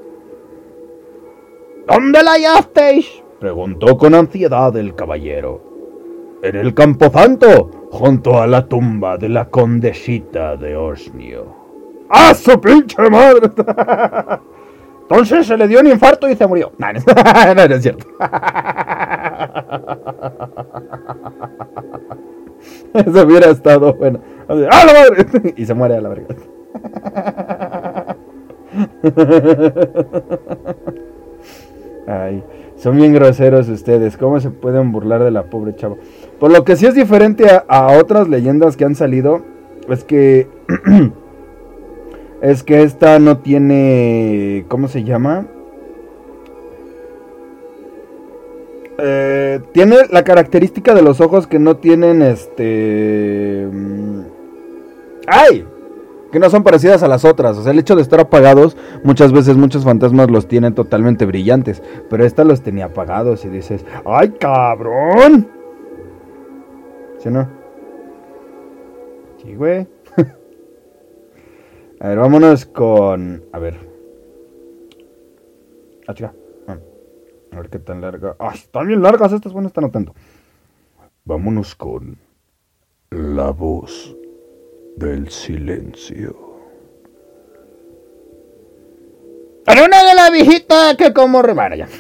¿Dónde la hallasteis? preguntó con ansiedad el caballero. En el camposanto, junto a la tumba de la condesita de Osnio. ¡Ah, su pinche madre! <laughs> Entonces se le dio un infarto y se murió. No, no, <laughs> es cierto. <laughs> Eso hubiera estado bueno. ¡Ah, la madre! <laughs> Y se muere a la verga. Ay, son bien groseros ustedes. ¿Cómo se pueden burlar de la pobre chava? Por lo que sí es diferente a otras leyendas que han salido, es que. <clears throat> es que esta no tiene. ¿Cómo se llama? Eh, tiene la característica de los ojos que no tienen este. mm, ¡Ay! Que no son parecidas a las otras. O sea, el hecho de estar apagados, muchas veces muchos fantasmas los tienen totalmente brillantes. Pero esta los tenía apagados y dices, ¡ay, cabrón! ¿Sí no? Sí, güey. A ver, vámonos con. A ver. Ah, chica. Ah, A ver qué tan larga. ¡Ay, están bien largas estas! Bueno, están no tanto. Vámonos con la voz del silencio. En una de las viejitas que como remara ya. <laughs>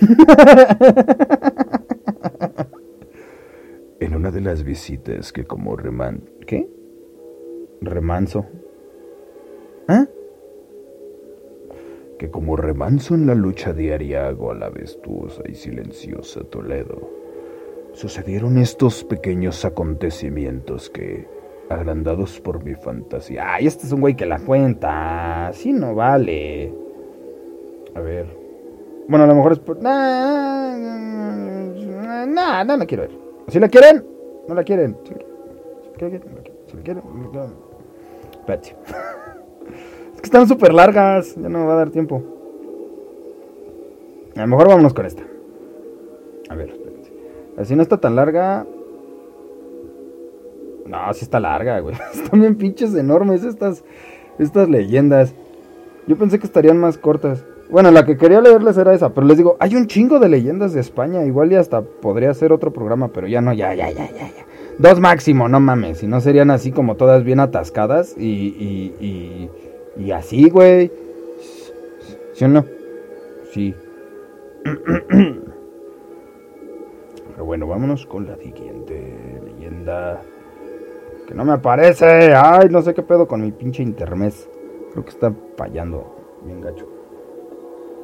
En una de las visitas que como reman... ¿Qué? Remanso. ¿Ah? que como remanso en la lucha diaria hago a la vestuosa y silenciosa Toledo, sucedieron estos pequeños acontecimientos que, agrandados por mi fantasía, Ay, este es un güey que la cuenta. Así no vale. A ver. Bueno, a lo mejor es por. Nah, nah, no la quiero ver. ¿Si la quieren? ¿No la quieren? ¿Si la quieren? ¿Si la quieren? ¿Si la quieren? Espérate. Están súper largas. Ya no me va a dar tiempo. A lo mejor vámonos con esta. A ver, espérense. Así no está tan larga. No, sí está larga, güey. <laughs> Están bien pinches enormes estas, estas leyendas. Yo pensé que estarían más cortas. Bueno, la que quería leerles era esa, pero les digo, hay un chingo de leyendas de España. Igual y hasta podría ser otro programa, pero ya no, ya, ya, ya, ya, ya. Dos máximo, no mames. Si no serían así como todas bien atascadas y, y, y así, güey. ¿Sí o no? Sí. <clears throat> Pero bueno, vámonos con la siguiente leyenda. Que no me aparece. Ay, no sé qué pedo con mi pinche intermes. Creo que está fallando bien gacho.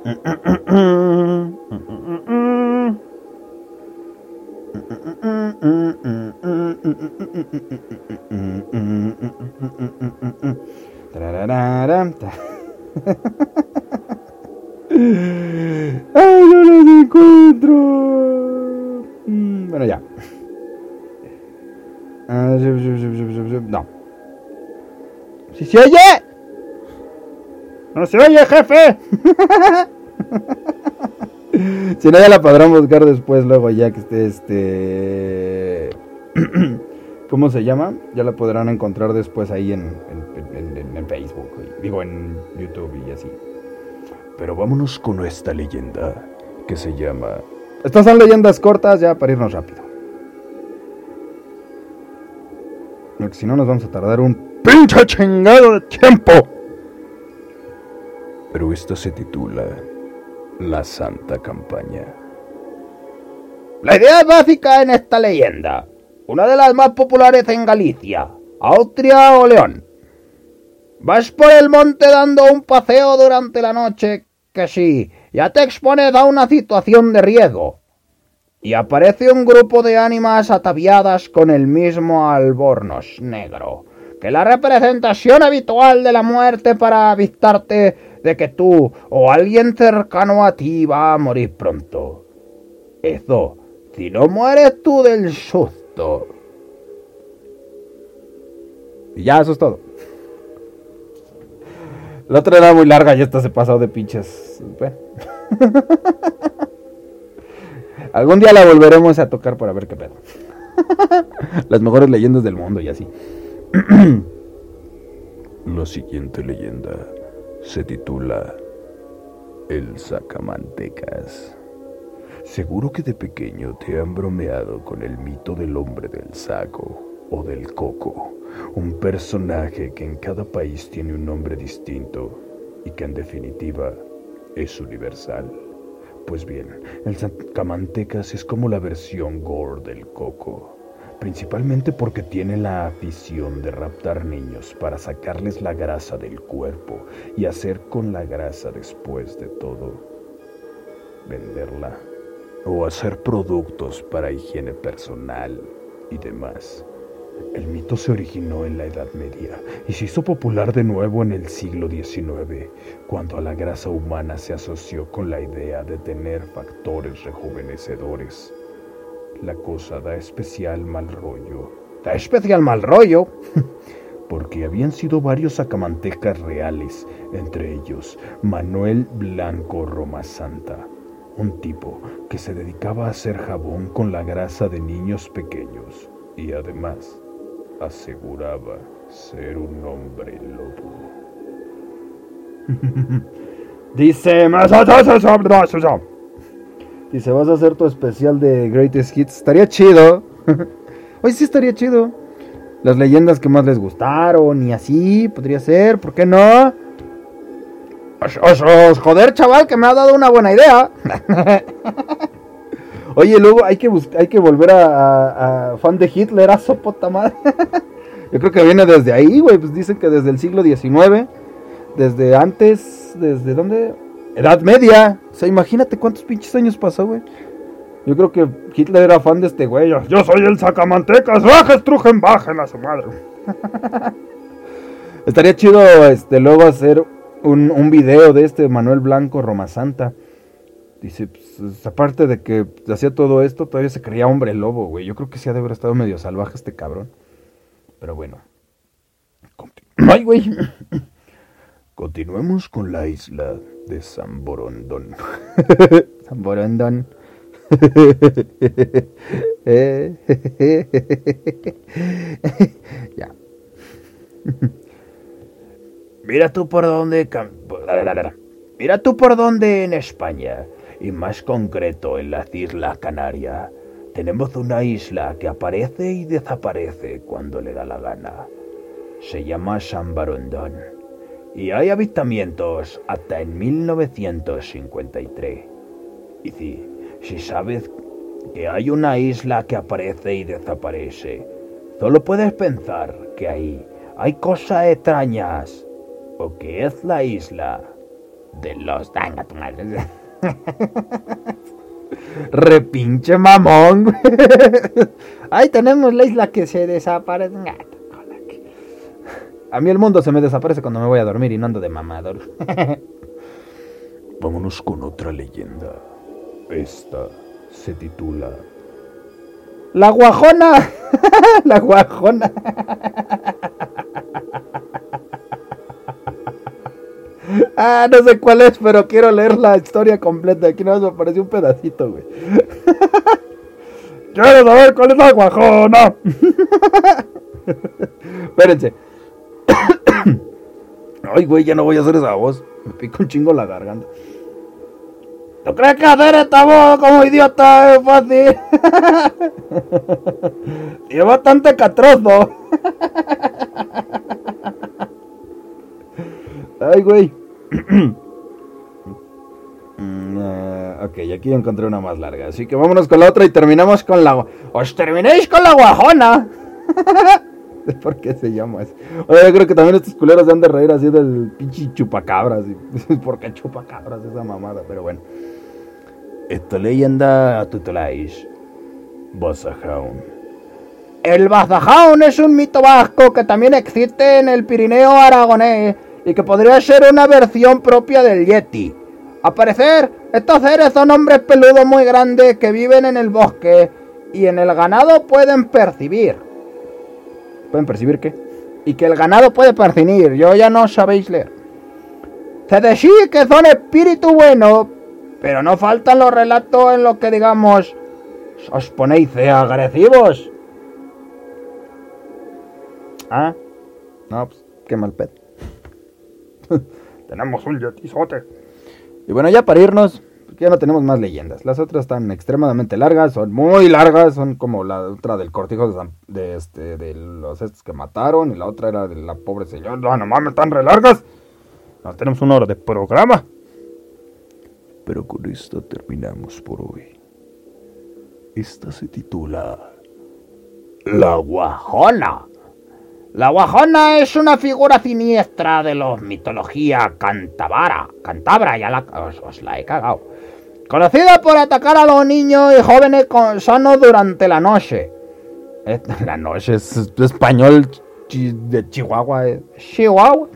<clears throat> <clears throat> <laughs> Ay, no los encuentro. Mm, Bueno, ya. Ah. No. ¡Si se oye! ¡No se oye, jefe! <laughs> si no, ya la podrán buscar después, luego, ya que esté este. <clears throat> ¿Cómo se llama? Ya la podrán encontrar después ahí en, en, Facebook. Digo, en YouTube y así. Pero vámonos con esta leyenda que se llama Estas son leyendas cortas ya para irnos rápido. Porque si no nos vamos a tardar un pinche chingado de tiempo. pero esta se titula La Santa Campaña. La idea básica en esta leyenda, una de las más populares en Galicia, Austria o León. Vas por el monte dando un paseo durante la noche, que sí, ya te expones a una situación de riesgo. Y aparece un grupo de ánimas ataviadas con el mismo albornoz negro, que la representación habitual de la muerte para avistarte de que tú o alguien cercano a ti va a morir pronto. Eso, si no mueres tú del susto. Y ya, eso es todo. La otra era muy larga y esta se pasó de pinches. Bueno. <laughs> Algún día la volveremos a tocar para ver qué pedo. <laughs> Las mejores leyendas del mundo y así. <clears throat> La siguiente leyenda se titula El sacamantecas. Seguro que de pequeño te han bromeado con el mito del hombre del saco o del coco, un personaje que en cada país tiene un nombre distinto y que en definitiva es universal. Pues bien, el sacamantecas es como la versión gore del coco principalmente porque tiene la afición de raptar niños para sacarles la grasa del cuerpo y hacer con la grasa después de todo venderla o hacer productos para higiene personal y demás. El mito se originó en la Edad Media y se hizo popular de nuevo en el siglo XIX, cuando a la grasa humana se asoció con la idea de tener factores rejuvenecedores la cosa da especial mal rollo. Da especial mal rollo. <laughs> Porque habían sido varios sacamantecas reales, entre ellos Manuel Blanco Roma Santa, un tipo que se dedicaba a hacer jabón con la grasa de niños pequeños y además aseguraba ser un hombre lobo. <laughs> Dice Dice, vas a hacer tu especial de Greatest Hits. Estaría chido. <laughs> Hoy sí estaría chido. Las leyendas que más les gustaron y así, podría ser, ¿por qué no? joder, chaval, que me ha dado una buena idea. <laughs> Oye, luego hay que hay que volver a, fan de Hitler, a sopota madre. <laughs> Yo creo que viene desde ahí, güey. Pues dicen que desde el siglo XIX, desde antes, desde dónde, Edad Media. O sea, imagínate cuántos pinches años pasó, güey. Yo creo que Hitler era fan de este güey. Yo soy el sacamantecas, baja, trujen, bajen a su madre. <laughs> Estaría chido este, luego hacer un, un, video de este Manuel Blanco Roma Santa. Dice, pues, aparte de que hacía todo esto, todavía se creía hombre lobo, güey. Yo creo que sí ha de haber estado medio salvaje este cabrón. Pero bueno. Ay, güey. <laughs> Continuemos con la isla de San Borondón. San <laughs> Borondón. <laughs> ya. Mira tú por dónde... Mira tú por dónde en España, y más concreto en las Islas Canarias, tenemos una isla que aparece y desaparece cuando le da la gana. Se llama San Borondón y hay avistamientos hasta en 1953. Y sí, si sabes que hay una isla que aparece y desaparece, solo puedes pensar que ahí hay cosas extrañas o que es la isla de los madre. <laughs> Repinche mamón. Ahí tenemos la isla que se desaparece. A mí el mundo se me desaparece cuando me voy a dormir y no ando de mamador. Vámonos con otra leyenda. Esta se titula La guajona. <laughs> La guajona. Ah, no sé cuál es, pero quiero leer la historia completa. Aquí no me apareció un pedacito, güey. <laughs> Quiero saber cuál es la guajona. <laughs> Espérense. <coughs> Ay, güey, ya no voy a hacer esa voz. Me pico un chingo la garganta. ¿Tú crees que hacer esta voz como idiota es fácil? <laughs> y es bastante catrozo. Ay, güey. Eh, ok, aquí encontré una más larga. Así que vámonos con la otra y terminamos con la... ¡Os terminéis con la guajona! <laughs> ¿Por qué se llama eso? Oye, yo creo que también estos culeros se han de reír así del pinche chupacabras. <laughs> ¿Por qué chupacabras esa mamada? Pero bueno. Esta leyenda tuteláis Basajaun. El Basajaun es un mito vasco que también existe en el Pirineo aragonés y que podría ser una versión propia del Yeti. A parecer, estos seres son hombres peludos muy grandes que viven en el bosque y en el ganado pueden percibir. ¿Pueden percibir qué? Y que el ganado puede percibir, yo ya no sabéis leer. Se decía que son espíritu bueno, pero no faltan los relatos en los que digamos os ponéis agresivos. Ah, no, pues qué mal pedo. Tenemos un yetizote. Y bueno, ya para irnos, ya no tenemos más leyendas. Las otras están extremadamente largas, son muy largas, son como la otra del cortijo de, este, de los estos que mataron, y la otra era de la pobre señora. No, no mames, están re largas. No tenemos una hora de programa. Pero con esta terminamos por hoy. Esta se titula La Guajona. La Guajona es una figura siniestra de los mitología cantabara. Cantabra, ya la, os, la he cagado. Conocida por atacar a los niños y jóvenes con, sanos durante la noche. <laughs> La noche es español de Chihuahua. Eh. Chihuahua.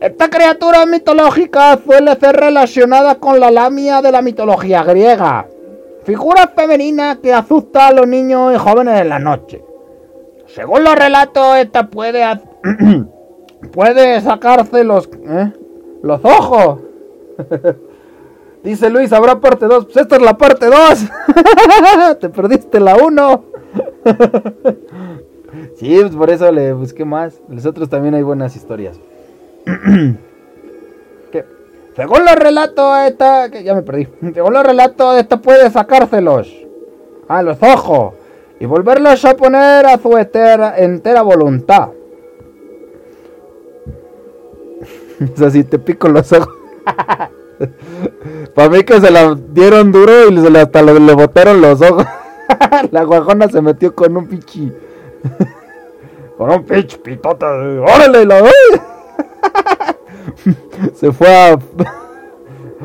Esta criatura mitológica suele ser relacionada con la lamia de la mitología griega. Figura femenina que asusta a los niños y jóvenes en la noche. Según los relatos, esta puede, <clears throat> puede sacarse los, ¿eh? ojos. <laughs> Dice Luis, habrá parte 2. Pues esta es la parte 2. <laughs> Te perdiste la 1. <laughs> sí, pues por eso le busqué más. Los otros también hay buenas historias. <clears throat> Según los relatos, esta. ya me perdí. <clears throat> Según los relatos, esta puede sacárselos. A los ojos y volverlos a poner a su entera voluntad. <laughs> o sea, si te pico los ojos. <laughs> Para mí que se la dieron duro y hasta le, botaron los ojos. <laughs> la guajona se metió con un pichi. con un pinche pitota. ¡Órale! La... se fue a.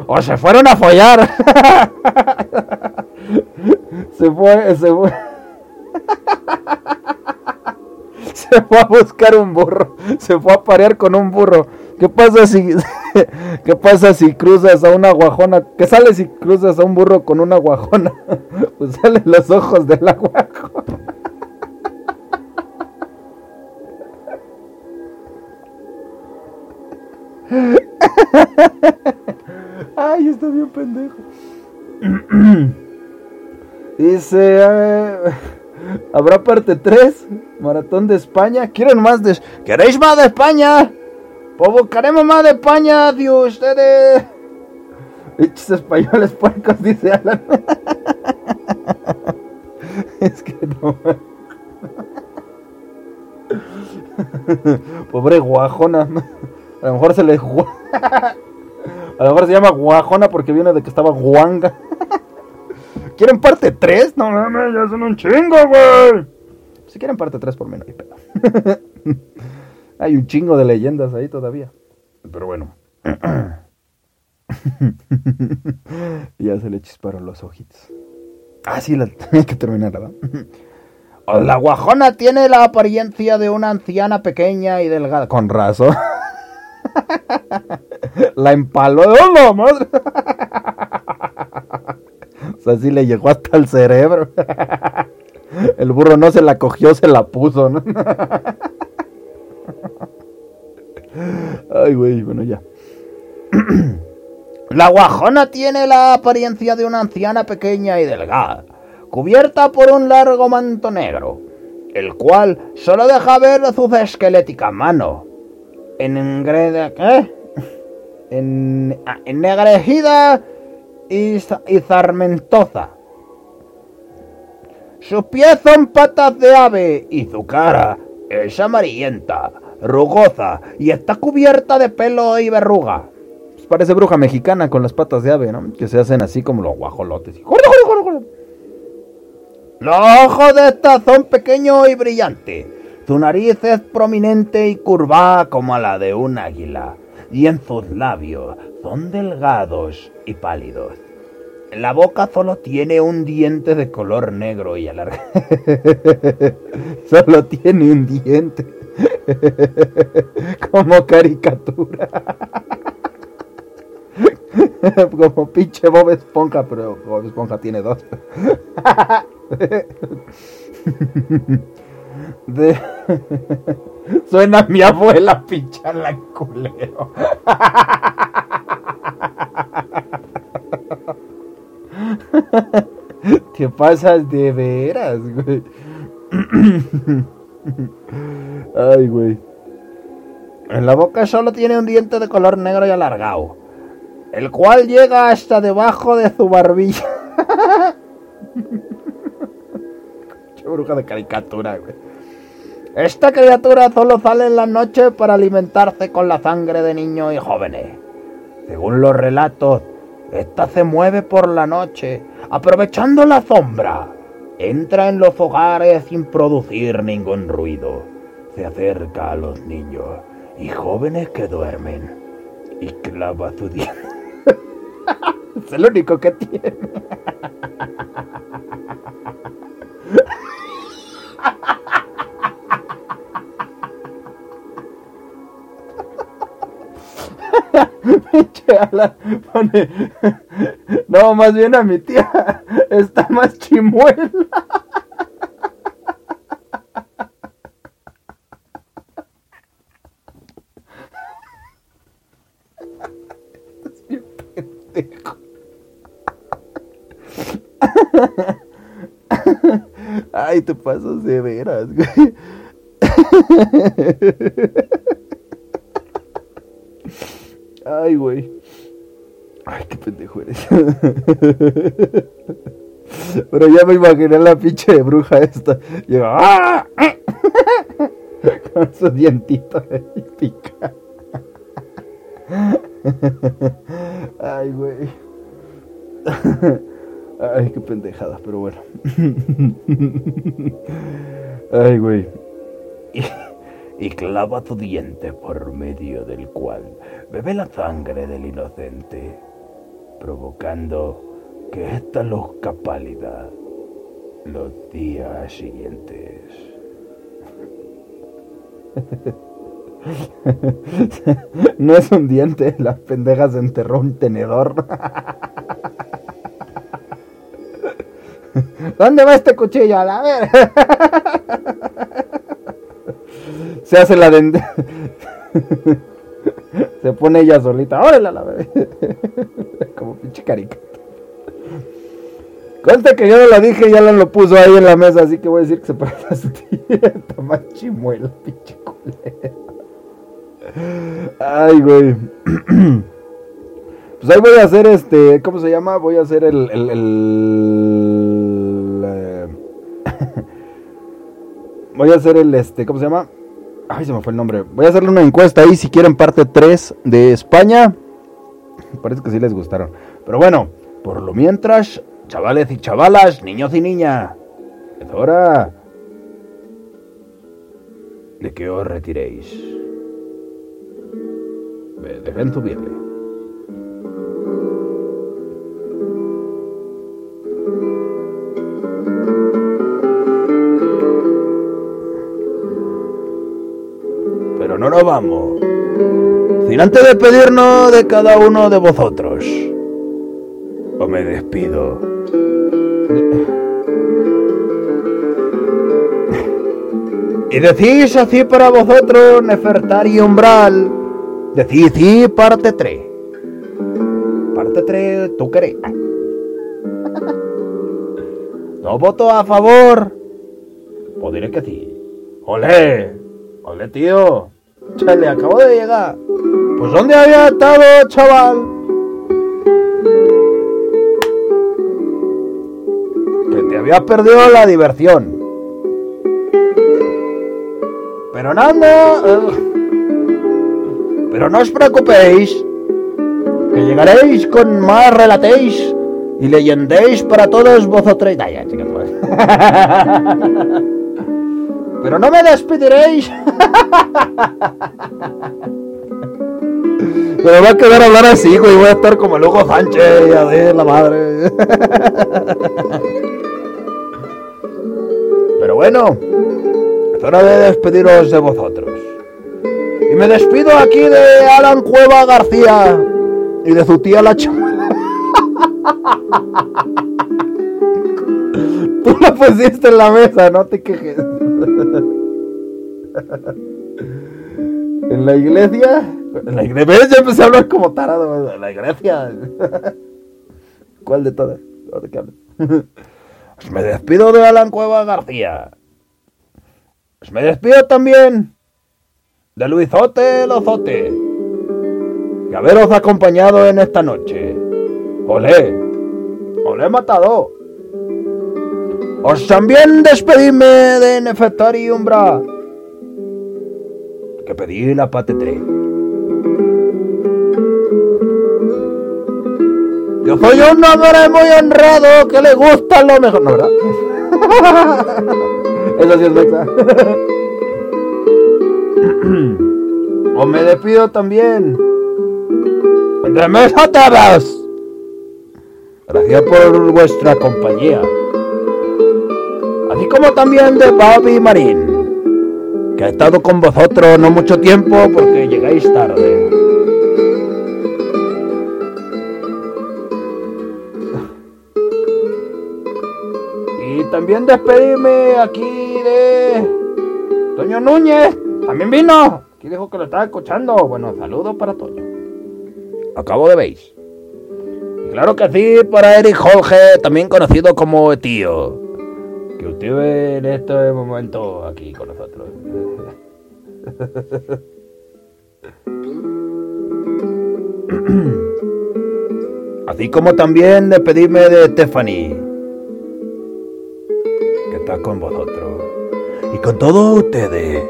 o se fueron a follar. se. Se fue. <laughs> Se fue a buscar un burro. Se fue a parear con un burro. ¿Qué pasa si <laughs> qué pasa si cruzas a una guajona? ¿Qué sale si cruzas a un burro con una guajona? <laughs> Pues salen los ojos de la. Ay, está bien pendejo. <clears throat> Dice, ¿habrá parte 3? Maratón de España. ¿Quieren más de... ¿Queréis más de España? Buscaremos más de España de ustedes. Bichos españoles puercos, dice Alan. <laughs> es que no. <laughs> Pobre guajona. A lo mejor se le. <laughs> A lo mejor se llama guajona porque viene de que estaba guanga. ¿Quieren parte 3? No mames, ya son un chingo, güey. Si quieren parte 3 por mí no hay pedo. <laughs> hay un chingo de leyendas ahí todavía. Pero bueno. <laughs> ya se le chisparon los ojitos. Ah, sí, la <laughs> tenía que terminar, ¿verdad? La guajona tiene la apariencia de una anciana pequeña y delgada. Con razón. la empaló. ¡Oh, madre! Así le llegó hasta el cerebro. <laughs> El burro no se la cogió, se la puso, ¿no? <laughs> Ay, güey, bueno, ya. <clears throat> La guajona tiene la apariencia de una anciana pequeña y delgada, cubierta por un largo manto negro, el cual solo deja ver su esquelética mano. En ¿eh? <laughs> En, ah, ennegrecida y, zarmentosa. Sus pies son patas de ave y su cara es amarillenta, rugosa y está cubierta de pelo y verruga. Pues parece bruja mexicana con las patas de ave, ¿no? Que se hacen así como los guajolotes. Los ojos de esta son pequeños y brillantes. Su nariz es prominente y curvada como la de un águila. Y en sus labios son delgados y pálidos. La boca solo tiene un diente de color negro y alargado. <laughs> solo tiene un diente. <laughs> Como caricatura. <laughs> Como pinche Bob Esponja, pero Bob Esponja tiene dos. De... <laughs> Suena mi abuela pincharla en culero. <laughs> ¿Qué pasas de veras, güey? <clears throat> Ay, güey. En la boca solo tiene un diente de color negro y alargado, el cual llega hasta debajo de su barbilla. <laughs> Qué bruja de caricatura, güey. Esta criatura solo sale en la noche para alimentarse con la sangre de niños y jóvenes. Según los relatos, esta se mueve por la noche, aprovechando la sombra. Entra en los hogares sin producir ningún ruido. Se acerca a los niños y jóvenes que duermen y clava su diente. <laughs> es el único que tiene. <laughs> <laughs> No, más bien a mi tía. Está más chimuela. Es <laughs> bien. Ay, te pasas de veras, güey. <laughs> Ay, güey. Ay, qué pendejo eres. <laughs> Pero ya me imaginé la pinche bruja esta. ¡Ah! <laughs> Con su dientito de pica. <laughs> Ay, güey. Ay, qué pendejada, pero bueno. Ay, güey y clava tu diente por medio del cual bebe la sangre del inocente, provocando que esta luzca pálida los días siguientes. <laughs> No es un diente, las pendejas enterró un tenedor. <laughs> ¿Dónde va este cuchillo? A ver. <laughs> Se hace la de... <laughs> Se pone ella solita. ¡Órale la bebé! <laughs> Como pinche carica. Conste que yo no lo dije, ya lo puso ahí en la mesa, así que voy a decir que se parece a su tía. <laughs> Más pinche culero. Ay, güey. <clears throat> Pues ahí voy a hacer este. ¿Cómo se llama? Voy a hacer el. el, el eh, voy a hacer el este. ¿Cómo se llama? Ay, se me fue el nombre. Voy a hacerle una encuesta ahí si quieren parte 3 de España. Parece que sí les gustaron. Pero bueno, por lo mientras, chavales y chavalas, niños y niñas, es hora de que os retiréis. Dejen subirle. no nos vamos. Sin antes despedirnos de cada uno de vosotros. O me despido. Y decís así para vosotros, Nefertari Umbral. Decís sí, parte 3. Parte 3, tú querés. <laughs> ¿No voto a favor? Pues diré que sí. ¡Olé! ¡Olé, tío! Chale, acabo de llegar. Pues ¿dónde había estado, chaval? Que te había perdido la diversión. Pero nada. Eh, pero no os preocupéis. Que llegaréis con más relatéis y leyendéis para todos vosotros. ya, pues. <laughs> Pero no me despediréis. <laughs> Pero va a quedar a hablar así, güey. Voy a estar como el Hugo Sánchez. A ver, la madre. <laughs> Pero bueno, es hora de despediros de vosotros. Y me despido aquí de Alan Cueva García y de su tía la chamuela. <laughs> Tú la pusiste en la mesa, no te quejes. <laughs> en la iglesia. En la iglesia ya empecé a hablar como tarado. En la iglesia. <laughs> ¿Cuál de todas? <laughs> Me despido de Alan Cueva García. Me despido también de Luizote Lozote. Y haberos acompañado en esta noche. Olé. Olé matado. Os también despedidme de Nefetari Umbra. Que pedí la pate 3. Yo soy un hombre muy honrado que le gusta lo mejor. No, ¿verdad? <laughs> Eso sí es mexa. o me despido también. De mesa. Gracias por vuestra compañía. Así como también de Bobby Marín, que ha estado con vosotros no mucho tiempo porque llegáis tarde. Y también despedirme aquí de Toño Núñez. También vino. Aquí dijo que lo estaba escuchando. Bueno, saludos para Toño. Acabo de veis. Claro que sí, para Eric Jorge, también conocido como Tío. Que usted ve en este momento aquí con nosotros. <laughs> Así como también despedirme de Stephanie, que está con vosotros. Y con todos ustedes,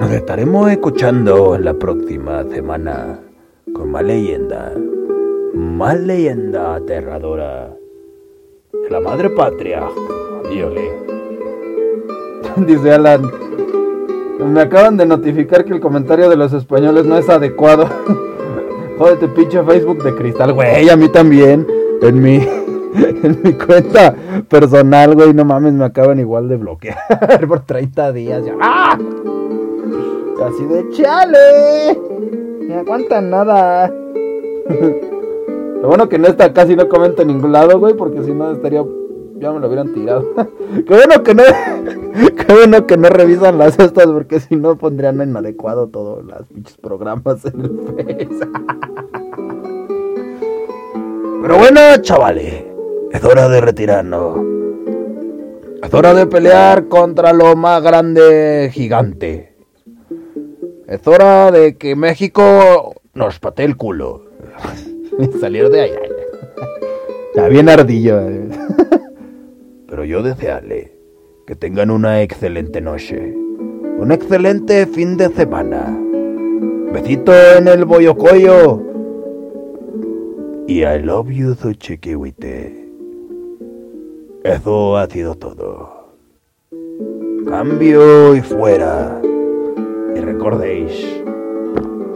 nos estaremos escuchando en la próxima semana con más leyenda, más leyenda aterradora la madre patria. Díole. <laughs> Dice Alan. Me acaban de notificar que el comentario de los españoles no es adecuado. <laughs> Jódete, pinche Facebook de cristal, güey. A mí también. En mi, <laughs> en mi cuenta personal, güey. No mames, me acaban igual de bloquear por 30 días. Ya. ¡Ah! Así de chale. No aguantan nada. Lo bueno que en esta casi no comento en ningún lado, güey. Porque si no estaría ya me lo hubieran tirado. <laughs> qué bueno que no, <laughs> qué bueno que no revisan las estas, porque si no pondrían inadecuado todos los pinches programas en el Face. <laughs> Pero bueno, chavales, es hora de retirarnos. Es hora de pelear contra lo más grande gigante. Es hora de que México nos patee el culo. Salir de allá. Ya bien ardillo. Pero yo desearle que tengan una excelente noche, un excelente fin de semana. Besito en el boyocoyo. Y I love you, so. Eso ha sido todo. Cambio y fuera. Y recordéis,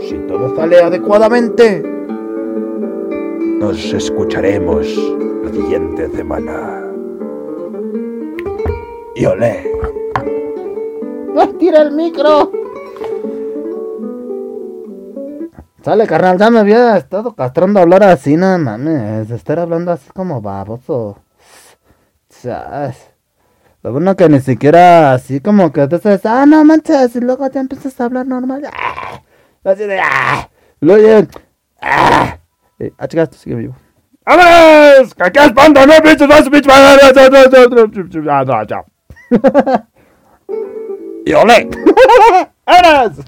si todo sale adecuadamente, nos escucharemos la siguiente semana. Y olé. ¡Pues tira el micro! Sale, carnal, ya me había estado castrando a hablar así, no mames. Estar hablando así como baboso. Chas. Lo bueno que ni siquiera así como que te dices, ah, no manches, y luego ya empiezas a hablar normal. ¡Ah! Así de, ah. Luego ah. Eh, ah, chicas, sigue vivo. ¡Vamos! ¡Que aquí es banda, no bichos, no bichos! ¡Y olé! ¡Vámonos!